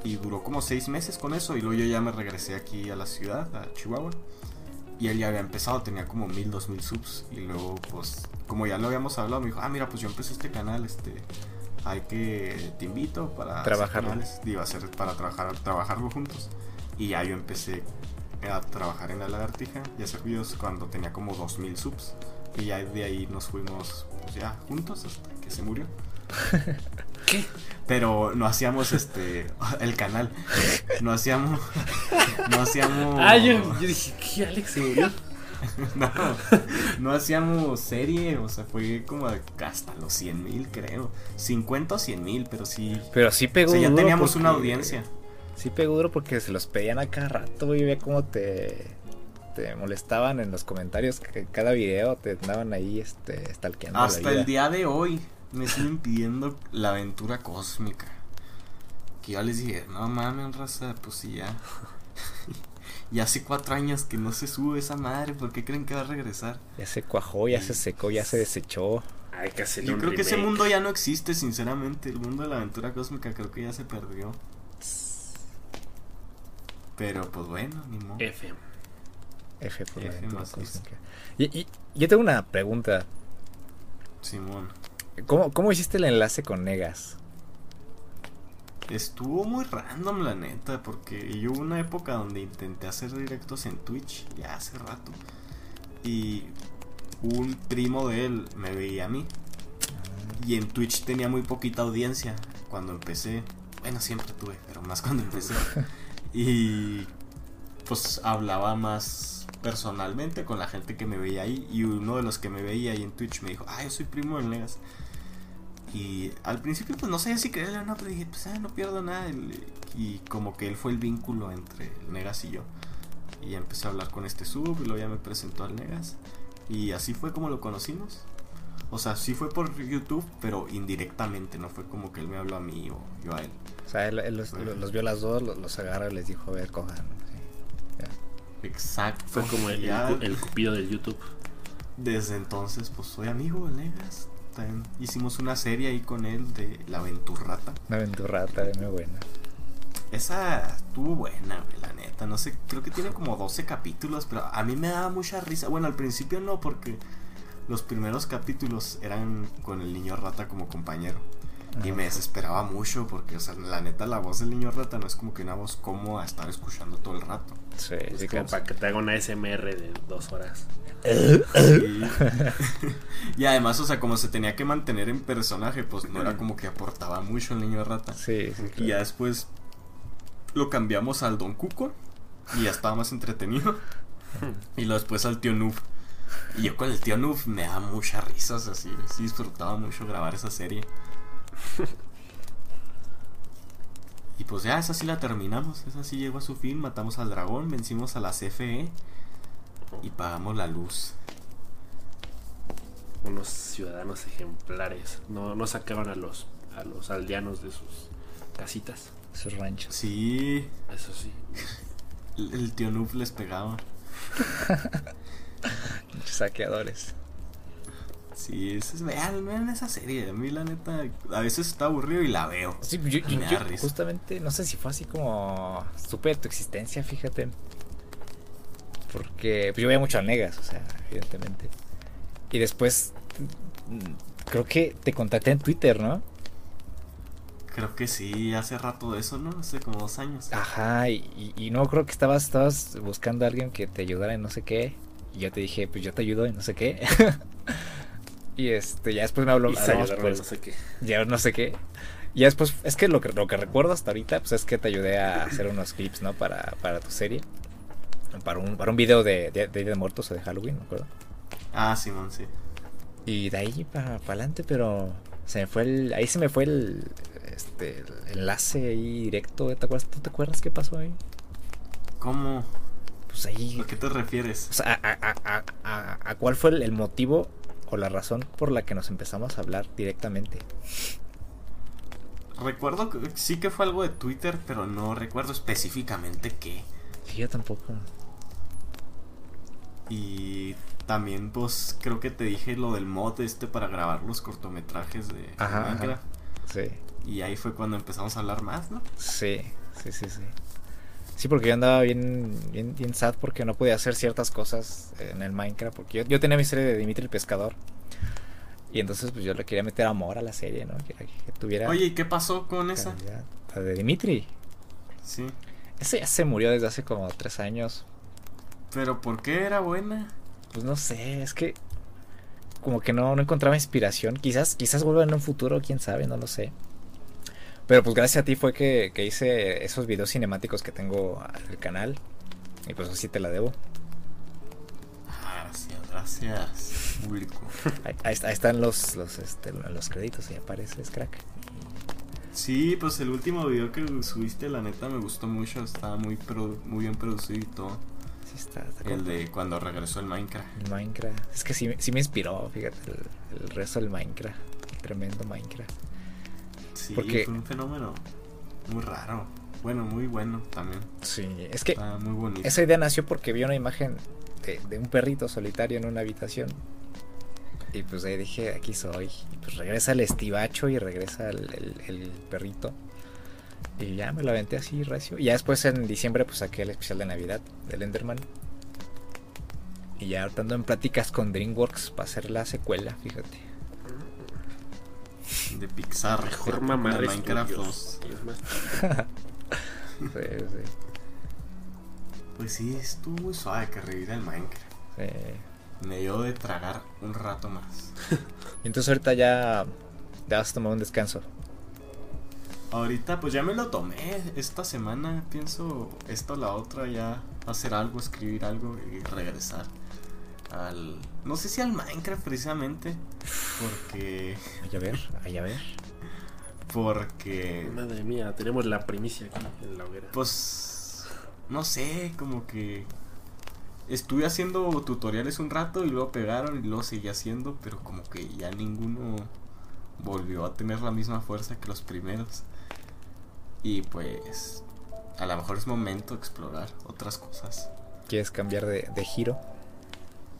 Y duró como seis meses con eso y luego yo ya me regresé aquí a la ciudad, a Chihuahua. Y él ya había empezado, tenía como mil, dos mil subs. Y luego pues como ya lo habíamos hablado, me dijo, ah mira pues yo empecé este canal, este hay que te invito para trabajar iba a ser para trabajar trabajarlo juntos y ya yo empecé a trabajar en la lagartija y hacer videos cuando tenía como 2000 subs. Y ya de ahí nos fuimos pues ya juntos hasta que se murió. [LAUGHS] ¿Qué? Pero no hacíamos este [LAUGHS] el canal. No hacíamos [LAUGHS] no hacíamos Ah, yo, dije, ¿qué Alex se murió? [LAUGHS] no, no hacíamos serie, o sea, fue como hasta los 100 mil, creo. 50 o 100 mil, pero sí. Pero sí pegó. O ya teníamos una audiencia. Sí pegó duro porque se los pedían a cada rato y ve cómo te, te molestaban en los comentarios. Que cada video te andaban ahí este, stalkeando. Hasta el día de hoy me siguen pidiendo la aventura cósmica. Que yo les dije, no mames, raza, pues sí ya. [LAUGHS] y hace cuatro años que no se sube esa madre, ¿por qué creen que va a regresar? Ya se cuajó, ya se secó, ya se desechó. Hay que hacer Yo creo que ese mundo ya no existe, sinceramente. El mundo de la aventura cósmica creo que ya se perdió. Pero pues bueno, ni modo. F. F por F y, y, yo tengo una pregunta. Simón. ¿Cómo, ¿Cómo hiciste el enlace con Negas? Estuvo muy random la neta, porque yo hubo una época donde intenté hacer directos en Twitch, ya hace rato, y un primo de él me veía a mí. Y en Twitch tenía muy poquita audiencia cuando empecé. Bueno, siempre tuve, pero más cuando empecé. [LAUGHS] Y pues hablaba más personalmente con la gente que me veía ahí. Y uno de los que me veía ahí en Twitch me dijo, ah, yo soy primo del Negas. Y al principio pues no sabía si creerle o no, pero dije, pues ah, no pierdo nada. Y como que él fue el vínculo entre el Negas y yo. Y empecé a hablar con este sub y luego ya me presentó al Negas. Y así fue como lo conocimos. O sea, sí fue por YouTube, pero indirectamente, no fue como que él me habló a mí o yo a él. O sea, él, los, vio a las dos, los, agarra y les dijo, a ver, cojan. Exacto. Fue como el, el, cupido del YouTube. Desde entonces, pues soy amigo de Negas. Hicimos una serie ahí con él de La Aventurrata. La Aventurrata, muy buena. Esa estuvo buena, la neta. No sé, creo que tiene como 12 capítulos, pero a mí me daba mucha risa. Bueno, al principio no, porque los primeros capítulos eran con el niño rata como compañero. Y me desesperaba mucho porque, o sea, la neta, la voz del niño rata no es como que una voz cómoda estar escuchando todo el rato. Sí, es como para que te haga una SMR de dos horas. [LAUGHS] y además, o sea, como se tenía que mantener en personaje, pues no era como que aportaba mucho el niño rata. Sí, sí Y ya después lo cambiamos al Don Cuco y ya estaba más entretenido. [LAUGHS] y luego después al tío Noob. Y yo con el tío Noob me da muchas risas, así. Sí, disfrutaba mucho grabar esa serie. y pues ya, esa sí la terminamos. Esa sí llegó a su fin. Matamos al dragón, vencimos a la CFE y pagamos la luz. Unos ciudadanos ejemplares. No, no sacaban a los, a los aldeanos de sus casitas. Sus ranchos. Sí. Eso sí. El, tío Noob les pegaba. [LAUGHS] Saqueadores. Sí, es, vean, vean esa serie. A mí, la neta, a veces está aburrido y la veo. Sí, yo, justamente, no sé si fue así como. Supe de tu existencia, fíjate. Porque pues, yo veía mucho a Negas, o sea, evidentemente. Y después. Mm, creo que te contacté en Twitter, ¿no? Creo que sí, hace rato de eso, ¿no? Hace como dos años. Ajá, y, no creo que estabas, estabas buscando a alguien que te ayudara en no sé qué. Y yo te dije, pues yo te ayudo en no sé qué. [LAUGHS] y este, ya después me habló. Y pues, no sé qué. Ya no sé qué. Y después, es que lo que, lo que recuerdo hasta ahorita, pues es que te ayudé a hacer unos clips, ¿no? Para, para tu serie. Para un, para un video de, de, de, Muertos o de Halloween, ¿me acuerdo? Ah, Simón, sí. Y de ahí para, para adelante, pero se me fue el. Ahí se me fue el, este, el enlace ahí directo. ¿Te acuerdas? ¿Tú te acuerdas qué pasó ahí? ¿Cómo? Pues ahí. ¿A qué te refieres? O sea, a, cuál fue el, motivo o la razón por la que nos empezamos a hablar directamente. Recuerdo que sí que fue algo de Twitter, pero no recuerdo específicamente qué. Sí, yo tampoco. Y también, pues, creo que te dije lo del mod este para grabar los cortometrajes de Minecraft. Sí. Y ahí fue cuando empezamos a hablar más, ¿no? Sí, sí, sí, sí. Sí, porque yo andaba bien, bien, bien sad porque no podía hacer ciertas cosas en el Minecraft. Porque yo, tenía mi serie de Dimitri el Pescador. Y entonces pues yo le quería meter amor a la serie, ¿no? Que, tuviera... Oye, ¿y qué pasó con esa? La de Dimitri. Sí. Ese ya se murió desde hace como tres años. ¿Pero por qué era buena? Pues no sé, es que como que no, no encontraba inspiración. Quizás, quizás vuelva en un futuro, quién sabe, no lo sé. Pero pues gracias a ti fue que, hice esos videos cinemáticos que tengo en el canal. Y pues así te la debo. Gracias, gracias, público. Ahí, están los, los, este, los créditos y apareces, crack. Sí, pues el último video que subiste, la neta, me gustó mucho. Estaba muy, muy bien producido y todo. Está, el de cuando regresó el Minecraft. El Minecraft. Es que sí, sí me inspiró, fíjate, el, el resto del Minecraft. El tremendo Minecraft. Sí, fue un fenómeno muy raro. Bueno, muy bueno también. Sí, es que muy bonito. esa idea nació porque vi una imagen de, un perrito solitario en una habitación. Y pues ahí dije, aquí soy. Y pues regresa el estivacho y regresa el, perrito. Y ya me lo aventé así recio. Y ya después en diciembre pues saqué el especial de Navidad del Enderman. Y ya estando en pláticas con DreamWorks para hacer la secuela, fíjate. de Pixar. Mejor mamá de Minecraft 2. [LAUGHS] sí, sí. Pues sí, estuvo muy suave que revivir el Minecraft. Sí. Me dio de tragar un rato más. [LAUGHS] y entonces ahorita ya te vas a tomar un descanso. Ahorita pues ya me lo tomé. Esta semana pienso esto la otra ya hacer algo, escribir algo y regresar al no sé si al Minecraft precisamente porque a ver, a ver. Porque madre mía, tenemos la primicia aquí en la hoguera. Pues no sé, como que estuve haciendo tutoriales un rato y luego pegaron y luego seguí haciendo, pero como que ya ninguno volvió a tener la misma fuerza que los primeros. Y pues a lo mejor es momento de explorar otras cosas. ¿Quieres cambiar de, giro?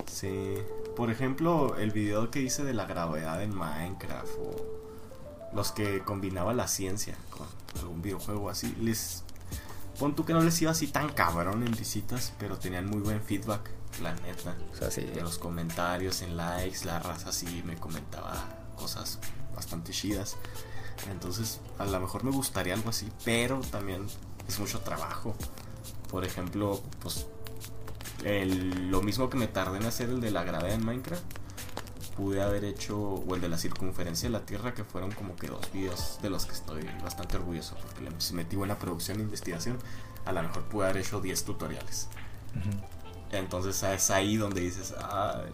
Sí. Por ejemplo, el video que hice de la gravedad en Minecraft o los que combinaba la ciencia con algún videojuego así, les pon tú que no les iba así tan cabrón en visitas, pero tenían muy buen feedback, la neta. O sea, sí. En los comentarios, en likes, la raza sí me comentaba cosas bastante chidas. Entonces, a lo mejor me gustaría algo así, pero también es mucho trabajo. Por ejemplo, pues lo mismo que me tardé en hacer el de la gravedad en Minecraft, pude haber hecho, o el de la circunferencia de la Tierra, que fueron como que dos videos de los que estoy bastante orgulloso, porque le metí buena producción e investigación, a lo mejor pude haber hecho 10 tutoriales. Entonces es ahí donde dices, ay,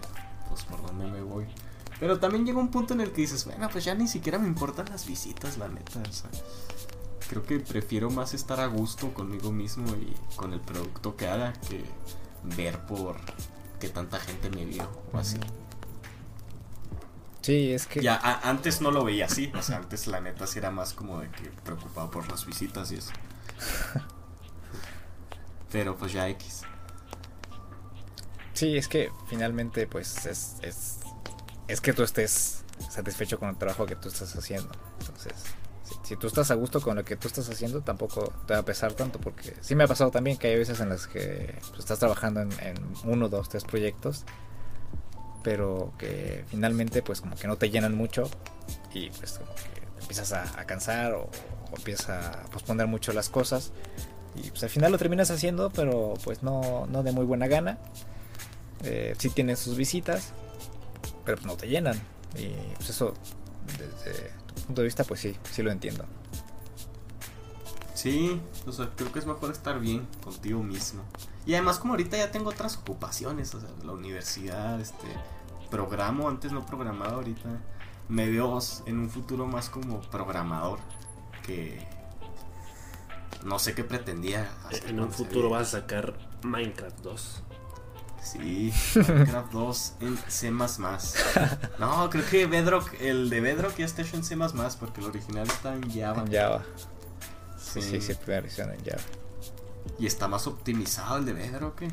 pues por dónde me voy. Pero también llega un punto en el que dices, bueno, pues ya ni siquiera me importan las visitas, la neta. O sea, creo que prefiero más estar a gusto conmigo mismo y con el producto que haga que ver por que tanta gente me vio o así. Sí, es que. Ya, antes no lo veía así. O sea, antes la neta sí era más como de que preocupado por las visitas y eso. [LAUGHS] Pero pues ya X. Sí, es que finalmente, pues es, es es que tú estés satisfecho con el trabajo que tú estás haciendo. Entonces, si, tú estás a gusto con lo que tú estás haciendo, tampoco te va a pesar tanto, porque sí me ha pasado también que hay veces en las que pues, estás trabajando en, uno, dos, tres proyectos, pero que finalmente pues como que no te llenan mucho y pues como que te empiezas a, cansar o, empiezas a posponer mucho las cosas y pues al final lo terminas haciendo, pero pues no, no de muy buena gana. Eh, sí tienes sus visitas, pero no te llenan. Y pues eso, desde tu punto de vista, pues sí, sí lo entiendo. Sí, o sea, creo que es mejor estar bien contigo mismo. Y además como ahorita ya tengo otras ocupaciones, o sea, la universidad, este, programo, antes no programaba, ahorita me veo en un futuro más como programador que no sé qué pretendía. en un futuro vas a sacar Minecraft 2. Sí, Minecraft 2 en C++. No, creo que Bedrock, el de Bedrock ya está hecho en C++ porque el original está en Java. En Java. Sí, sí, sí, versión en Java. Y está más optimizado el de Bedrock, ¿eh?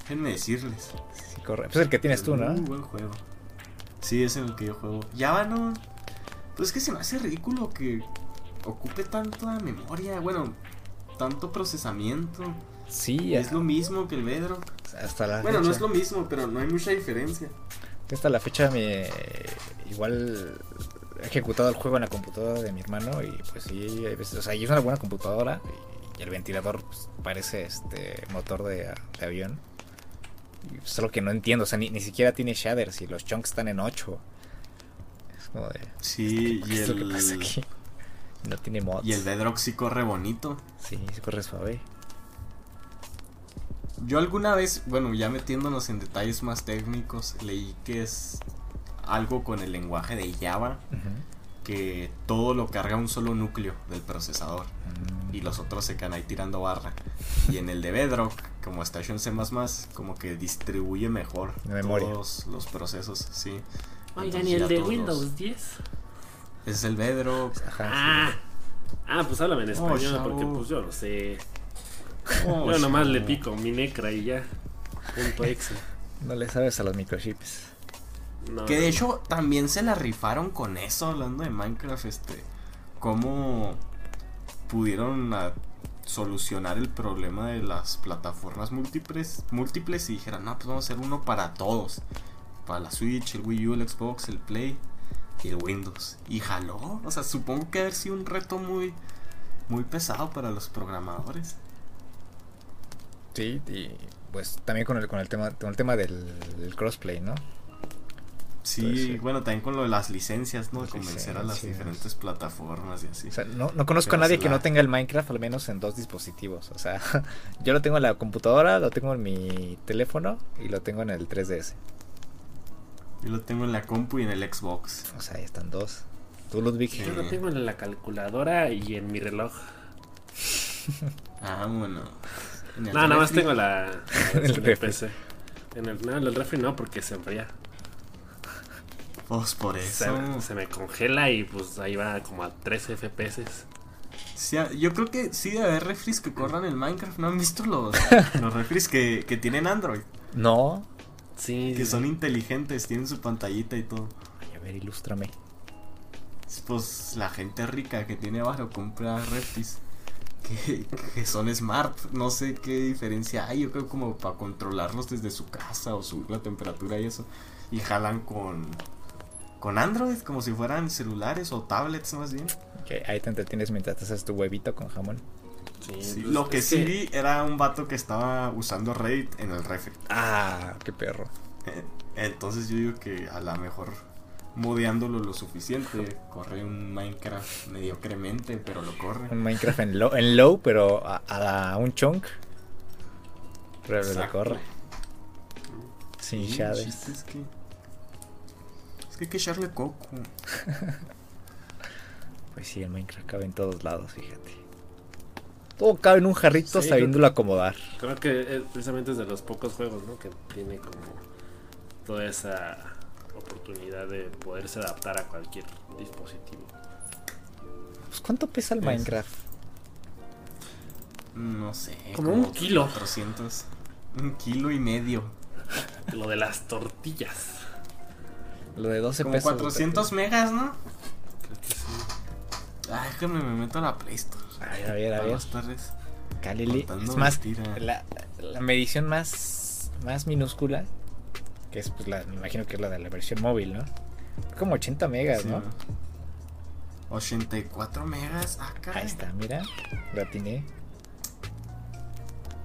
Déjenme decirles. Sí, correcto. Pues el que tienes tú, ¿no? Muy buen juego. Sí, es el que yo juego. Java no. Pues es que se me hace ridículo que ocupe tanta memoria, bueno, tanto procesamiento. Sí, es lo mismo que el Bedrock. Hasta la bueno, no es lo mismo, pero no hay mucha diferencia. Hasta la fecha me igual he ejecutado el juego en la computadora de mi hermano y pues sí, o sea, es una buena computadora y, el ventilador pues, parece este motor de, avión. Solo que no entiendo, o sea, ni, siquiera tiene shaders y los chunks están en 8. Es como de... Sí, y el... que pasa aquí? [LAUGHS] No tiene mods. Y el Bedrock sí corre bonito. Sí, sí corre suave. Yo alguna vez, bueno, ya metiéndonos en detalles más técnicos, leí que es algo con el lenguaje de Java, que todo lo carga un solo núcleo del procesador mm. y los otros se quedan ahí tirando barra. Y en el de Bedrock, como en C++, como que distribuye mejor todos los procesos, sí. Oigan, ¿y el de Windows 10? Es el Bedrock. ah, ah, pues háblame en oh, español, porque pues yo no sé. Oh, Yo nomás le pico mi necra y ya. Punto exe. No le sabes a los microchips. que de hecho también se la rifaron con eso, hablando de Minecraft, este. Cómo pudieron solucionar el problema de las plataformas múltiples, múltiples y dijeron, no, pues vamos a hacer uno para todos. Para la Switch, el Wii U, el Xbox, el Play. y el Windows. Y jaló. O sea, supongo que haber sido un reto muy, muy pesado para los programadores. Sí, y pues también con el, con el tema, con el tema del, crossplay, ¿no? Sí, bueno, también con lo de las licencias, ¿no? Convencer a las diferentes plataformas y así. O sea, no, no conozco a nadie que no tenga el Minecraft al menos en dos dispositivos. O sea, [LAUGHS] yo lo tengo en la computadora, lo tengo en mi teléfono y lo tengo en el 3DS. Yo lo tengo en la compu y en el Xbox. O sea, ahí están dos. ¿Tú, Ludwig? Yo lo tengo en la calculadora y en mi reloj. [LAUGHS] ah, bueno. No, nada más tengo la, [LAUGHS] en el PC. En el, no, en el refri no, porque se enfría. Pues por eso. Se, me congela y pues ahí va como a 13 FPS. yo creo que sí debe haber refris que corran el Minecraft. ¿No han visto los, [LAUGHS] los refris que, que tienen Android? No. Sí. Que son inteligentes, tienen su pantallita y todo. a ver, ilústrame. Pues la gente rica que tiene abajo compra refris que, son smart. No sé qué diferencia hay. Yo creo como para controlarlos desde su casa o subir la temperatura y eso. Y jalan con, con Android, como si fueran celulares o tablets más bien. ahí te entretienes mientras te haces tu huevito con jamón. Sí, pues lo que sí vi era un vato que estaba usando Reddit en el refri. Ah, qué perro. [LAUGHS] Entonces yo digo que a lo mejor modeándolo lo suficiente. Corre un Minecraft mediocremente, pero lo corre. Un Minecraft en low, en low pero a, un chunk. Pero lo corre. Sin shades. Es que, es que hay que echarle coco. [LAUGHS] pues sí, el Minecraft cabe en todos lados, fíjate. Todo cabe en un jarrito sabiéndolo acomodar. Creo que precisamente es de los pocos juegos, ¿no? Que tiene como toda esa oportunidad de poderse adaptar a cualquier dispositivo. Pues, ¿Cuánto pesa el Minecraft? No sé. Como, un kilo. 400. Un kilo y medio. Lo de las tortillas. Lo de 12 como pesos. 400 megas, ¿no? Creo que sí. Ay, déjame me meto a la Play Store. A ver, a ver, a ver. Calili. Es más, la, la medición más, más minúscula que es pues la, me imagino que es la de la versión móvil, ¿no? Como 80 megas, ¿no? 84 megas acá. Ahí está, mira, lo atiné.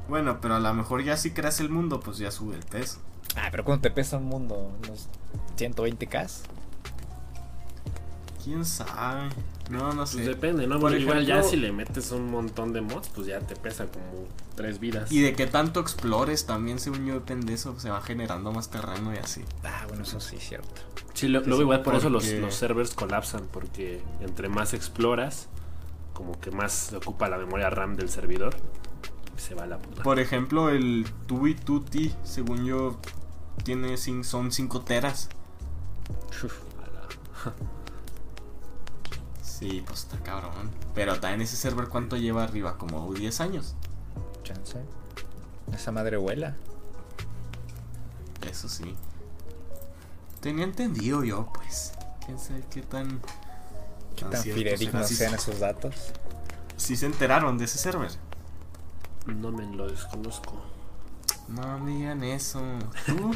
Bueno, pero a lo mejor ya si creas el mundo, pues ya sube el peso. Ah, pero ¿cuánto te pesa un mundo? ¿Unos 120k? ¿Quién sabe? No, no sé. Pues depende, ¿no? Por igual ya si le metes un montón de mods, pues ya te pesa como tres vidas. Y de que tanto explores también, según yo depende de eso, se va generando más terreno y así. Ah, bueno, eso sí es cierto. Sí, luego igual por eso los, los, servers colapsan, porque entre más exploras, como que más se ocupa la memoria RAM del servidor, se va la puta. Por ejemplo, el Tubi Tuti, según yo, tiene son 5 teras. Uf. [LAUGHS] Sí, pues está cabrón. Pero también ese server, ¿cuánto lleva arriba? Como 10 años. Chance. Esa madre vuela. Eso sí. Tenía entendido yo, pues. Quién sabe qué tan. Qué tan, fidedignos sean esos datos. Si se enteraron de ese server. No me lo desconozco. No me digan eso. ¿Tú?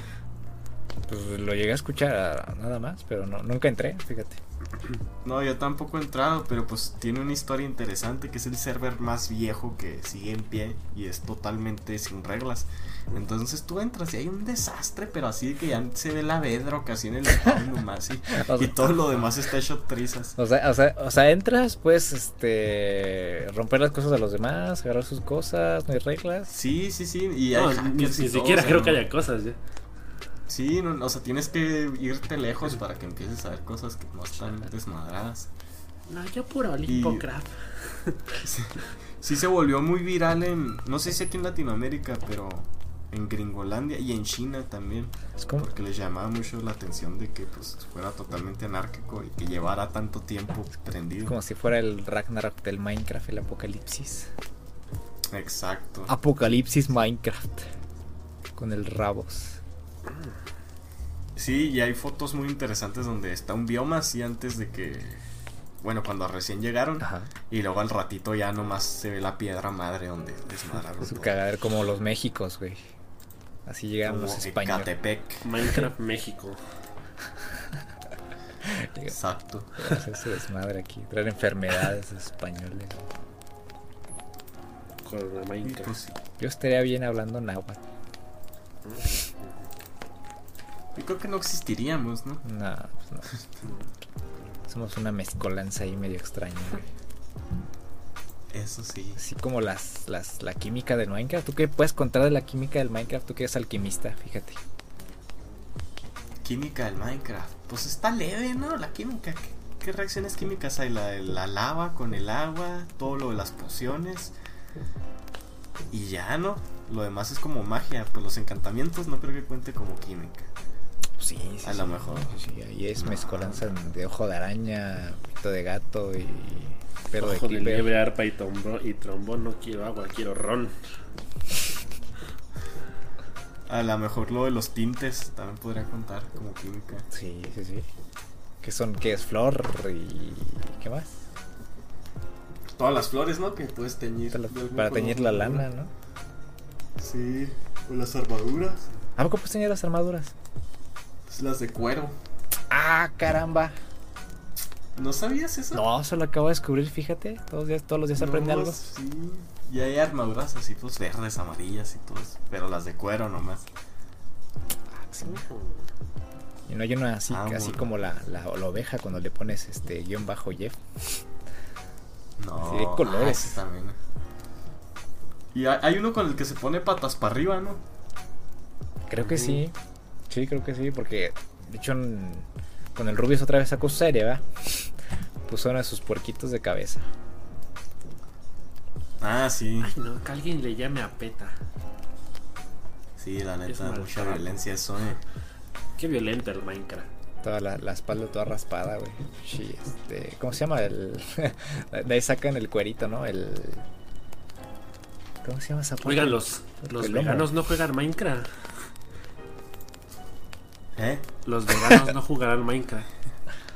[LAUGHS] pues lo llegué a escuchar nada más, pero no, nunca entré, fíjate. [CLEARS THROAT] No, yo tampoco he entrado, pero pues tiene una historia interesante que es el server más viejo que sigue en pie y es totalmente sin reglas. Entonces tú entras y hay un desastre, pero así que ya se ve la bedrock así en el nomás y, [LAUGHS] y todo lo demás está hecho trizas. O sea, o sea, o sea, entras, pues, este, romper las cosas de los demás, agarrar sus cosas, no hay reglas. Sí, sí, sí, y hay ni, siquiera creo que haya cosas ya. Sí, o sea, tienes que irte lejos para que empieces a ver cosas que no están desmadradas. No, yo puro Olimpo [LAUGHS] sí, se volvió muy viral en, no sé si aquí en Latinoamérica, pero en Gringolandia y en China también. Es como... Porque les llamaba mucho la atención de que pues fuera totalmente anárquico y que llevara tanto tiempo prendido. Como si fuera el Ragnarok del Minecraft, el apocalipsis. Exacto. Apocalipsis Minecraft. Con el Rabos. Sí, y hay fotos muy interesantes donde está un bioma así antes de que. Bueno, cuando recién llegaron. Y luego al ratito ya nomás se ve la piedra madre donde desmadraron. Su cagadero como los Méxicos, güey. Así llegan los españoles. Minecraft México. [LAUGHS] Exacto. Hacerse desmadre aquí, traer enfermedades españoles. Con la Y Minecraft. pues, Yo estaría bien hablando náhuatl. Yo creo que no existiríamos, ¿no? No, pues no. [LAUGHS] Somos una mezcolanza ahí medio extraña. güey. Eso sí. Así como las, las, la química del Minecraft. ¿Tú qué puedes contar de la química del Minecraft? Tú que eres alquimista, fíjate. Química del Minecraft. Pues está leve, ¿no? La química. ¿Qué, qué reacciones químicas hay? La la lava con el agua, todo lo de las pociones. Y ya, ¿no? Lo demás es como magia. Pues los encantamientos no creo que cuente como química. Sí, sí. A sí, lo mejor. Sí, sí, ahí es mezcolanza de ojo de araña, pito de gato y pelo de Ojo de creeper. liebre, arpa y, trombo- y trombón. No quiero agua, quiero ron. A lo mejor lo de los tintes también podría contar como química. Sí, sí, sí. Que son, que es flor y. ¿Qué más? Todas las flores, ¿no? Que puedes teñir. Para, de para teñir la lana, ¿no? Sí. O las armaduras. ¿A poco puedes teñir las armaduras? Pues las de cuero. ¡Ah, caramba! ¿No sabías eso? No, se lo acabo de descubrir, fíjate. Todos los días, todos los días se aprende No, algo. Sí. Y hay armaduras así, pues verdes, amarillas y todo eso. Pero las de cuero nomás. Sí. Y no hay una así, Ah, así bueno. como la, la, la oveja cuando le pones este guion bajo Jeff. No. [LAUGHS] Sí, de colores. ah, también. Y hay, hay uno con el que se pone patas para arriba, ¿no? Creo que sí. Sí, creo que sí, porque de hecho con el Rubius otra vez sacó su serie, ¿verdad? Puso uno de sus puerquitos de cabeza. Ah, sí. Ay, no, que alguien le llame a PETA. Sí, la Es neta, mucha maltrato. violencia eso, eh. Qué violento el Minecraft. Toda la, la espalda toda raspada, güey. Sí, este, ¿cómo se llama? El, [LAUGHS] de ahí sacan el cuerito, ¿no? El... ¿Cómo se llama esa? Oigan, los, los veganos no juegan Minecraft. ¿Eh? Los veganos no jugarán Minecraft.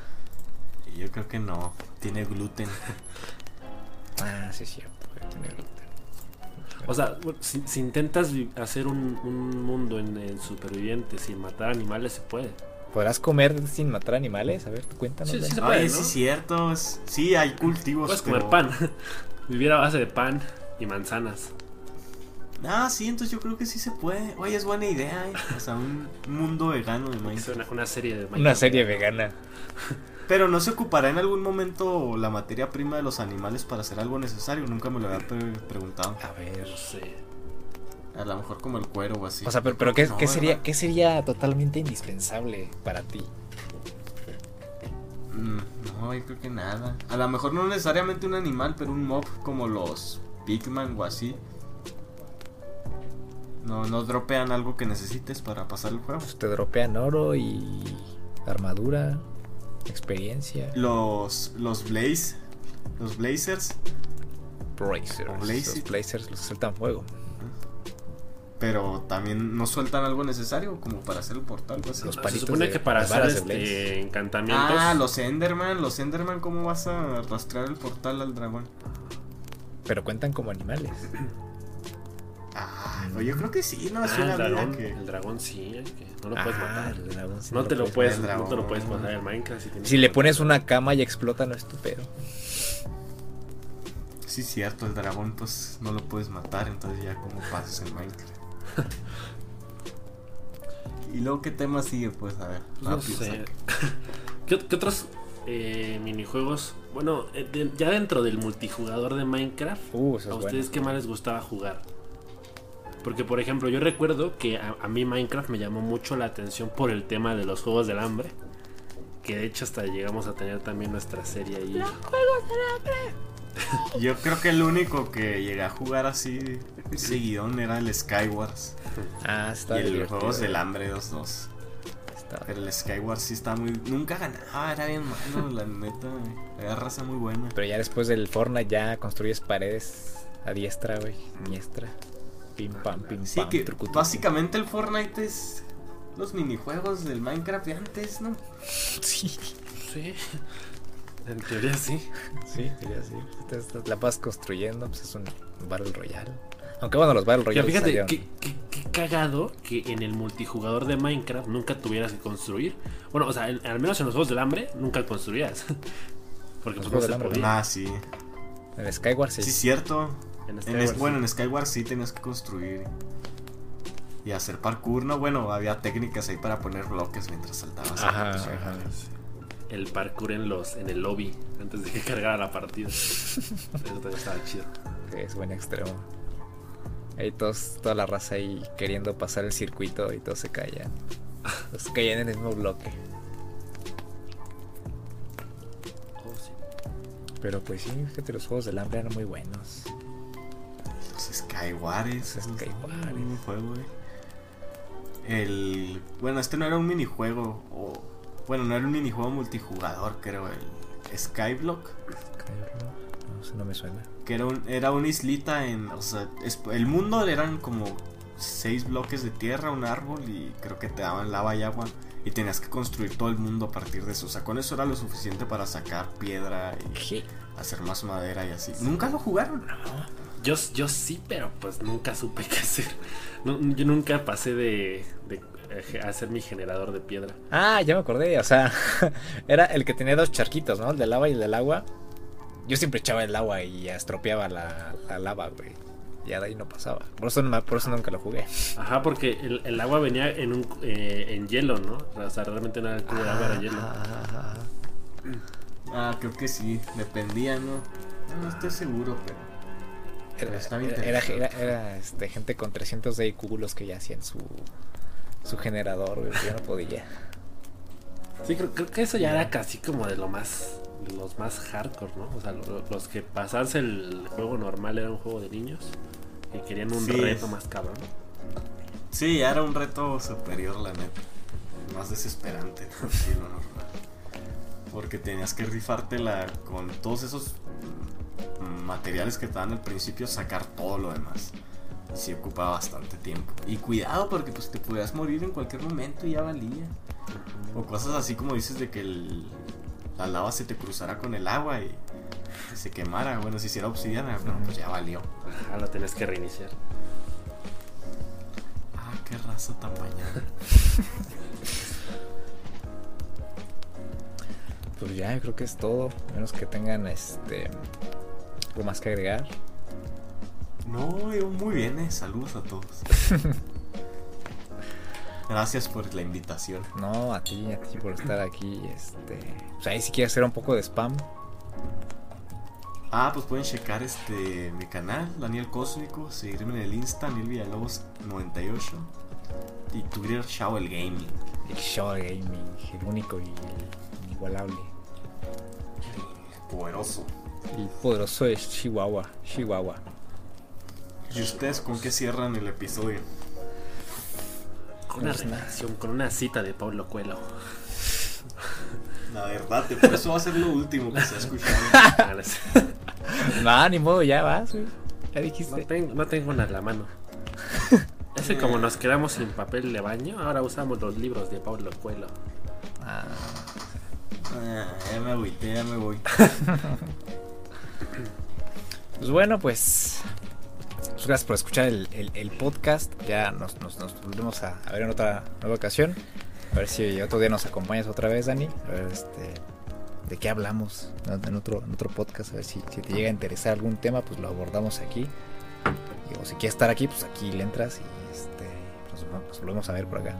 [LAUGHS] Yo creo que no. Tiene gluten. [LAUGHS] Ah, sí, sí. puede tener gluten. O sea, si, si intentas hacer un, un mundo en, en superviviente sin matar animales, se puede. ¿Podrás comer sin matar animales? A ver, cuéntanos. Sí, sí se puede, Ay, ¿no? sí es cierto. es- Sí, hay cultivos. Puedes comer pan. [LAUGHS] Vivir a base de pan y manzanas. Ah, sí, entonces yo creo que sí se puede. Oye, es buena idea, eh. O sea, un mundo vegano de Minecraft. una, una serie de Minecraft. Una serie vegana. Pero no se ocupará en algún momento la materia prima de los animales para hacer algo necesario. Nunca me lo había pre- preguntado. A ver. No sé. A lo mejor como el cuero o así. O sea, pero, pero ¿qué, no, qué sería. ¿qué sería totalmente indispensable para ti? Mm, no, yo creo que nada. A lo mejor no necesariamente un animal, pero un mob como los Pigman o así. No, no dropean algo que necesites para pasar el juego. Pues te dropean oro y armadura, experiencia. Los, los Blaze, los Blazers, Blazers. Los Blazers los sueltan fuego. pero también no sueltan algo necesario como para hacer el portal así. Los Se supone de- que para hacer este, encantamientos. Ah, los Enderman, los Enderman, ¿cómo vas a arrastrar el portal al dragón? Pero cuentan como animales. [CLEARS THROAT] Ah, no, yo creo que sí, no, es Ah, una el dragón, que... el dragón sí, que no lo puedes Ah, matar. el dragón sí No te lo puedes no te lo puedes matar en Minecraft. Si, le matar. pones una cama y explota, no es tu pedo. Sí, cierto, el dragón pues no lo puedes matar, entonces ya como pasas en Minecraft. [LAUGHS] y luego, ¿qué tema sigue? Pues a ver, No rápido, sé. [LAUGHS] ¿Qué, qué otros eh, minijuegos? Bueno, eh, de- ya dentro del multijugador de Minecraft, Uh, ¿a bueno. ustedes qué más les gustaba jugar? Porque, por ejemplo, yo recuerdo que a, a mí Minecraft me llamó mucho la atención por el tema de los juegos del hambre. Que de hecho hasta llegamos a tener también nuestra serie ahí. [LAUGHS] Yo creo que el único que llegué a jugar así seguidón era el Skywars. [LAUGHS] Ah, Y está el divertido. Juegos del Hambre 2-2. Está- Pero el Skywars sí está muy... Nunca ganaba, era bien malo, la neta. Era raza muy buena. Pero ya después del Fortnite ya construyes paredes a diestra, güey. Diestra. Pim pam, pim Sí, pam. que básicamente el Fortnite es los minijuegos del Minecraft de antes, ¿no? Sí, Sí, en teoría sí. sí, diría así. Entonces la vas construyendo, pues es un Battle Royale. Aunque bueno, los Battle Royale. Fíjate, qué, cagado que en el multijugador de Minecraft nunca tuvieras que construir. Bueno, o sea, al menos en los juegos del hambre nunca construías. [LAUGHS] Porque los juegos del hambre. Ah, sí. En Skyward sí. Sí, cierto. En bueno, en Skyward sí tenías que construir y hacer parkour, ¿no? Bueno, había técnicas ahí para poner bloques mientras saltabas. Ajá, ajá. El parkour en los en el lobby antes de que [LAUGHS] cargara la partida. [LAUGHS] Eso también estaba chido. Es buen extremo. Ahí todos, toda la raza ahí queriendo pasar el circuito y todos se caían. [LAUGHS] se caían en el mismo bloque. Oh, sí. Pero pues sí, fíjate, los juegos del hambre eran muy buenos. Los Skywars. Skywars. Un juego. El. Bueno, este no era un minijuego. O. Bueno, no era un minijuego multijugador, creo. El Skyblock. Skyblock. No, no me suena. Que era, un, era una islita en. O sea, el mundo eran como seis bloques de tierra, un árbol y creo que te daban lava y agua. Y tenías que construir todo el mundo a partir de eso. O sea, con eso era lo suficiente para sacar piedra y hacer más madera y así. ¿Nunca lo jugaron? Yo, yo sí, pero pues nunca supe [LAUGHS] qué hacer. yo nunca pasé de, eh, hacer mi generador de piedra. Ah, ya me acordé. O sea, [LAUGHS] era el que tenía dos charquitos, ¿no? El del lava y el del agua. Yo siempre echaba el agua y estropeaba la, lava, güey. Ya de ahí no pasaba. Por eso, por eso nunca lo jugué. Ajá, porque el, agua venía en un eh, en hielo, ¿no? O sea, realmente nada el cubo de agua era hielo. Ah, creo que sí. Dependía, ¿no? No estoy seguro, pero. Era, era, este, gente con 300 de IQ los que ya hacían su, su generador, Yo no podía. Sí, creo, que eso ya era casi como de lo más los más hardcore, ¿no? O sea, los que pasarse el juego normal era un juego de niños que querían un reto más cabrón. Sí, era un reto superior, la neta. Más desesperante, Porque tenías que rifártela con todos esos materiales que te dan al principio, sacar todo lo demás. Si ocupa bastante tiempo. Y cuidado porque pues te podías morir en cualquier momento y ya valía. O cosas así como dices de que el, la lava se te cruzara con el agua y se quemara. Bueno, si hiciera obsidiana, pues ya valió. Ah, lo tienes que reiniciar. Ah, qué raza tan bañada. [LAUGHS] pues ya, yo creo que es todo. Menos que tengan este ¿Algo más que agregar? No, yo muy bien, eh. saludos a todos. [LAUGHS] Gracias por la invitación. No, a ti, a ti por estar aquí. Este, sea, ahí si quieres hacer un poco de spam. Ah, pues pueden checar este mi canal, Daniel Cósmico, seguirme en el Insta, Daniel Villalobos 98 y Twitter Shao el Gaming. El Shao el Gaming, el único y el inigualable. El poderoso. El poderoso es Chihuahua. Chihuahua. ¿Y ustedes con qué cierran el episodio? Con una relación, con una cita de Pablo Cuelo. La verdad, por eso va a ser lo último que se ha escuchado. [LAUGHS] no, ni modo, ya vas, Ya dijiste. No tengo, no tengo una en la mano. Ese como nos quedamos sin papel de baño, ahora usamos los libros de Pablo Cuelo. Ah. ah ya me voy, ya me voy. [LAUGHS] Pues bueno, pues. Muchas gracias por escuchar el, podcast. Ya nos, volvemos a, ver en otra nueva ocasión. A ver si otro día nos acompañas otra vez, Dani. A ver este, de qué hablamos en otro, en otro podcast. A ver si, te llega a interesar algún tema, pues lo abordamos aquí. o si quieres estar aquí, pues aquí le entras y este, nos volvemos a ver por acá.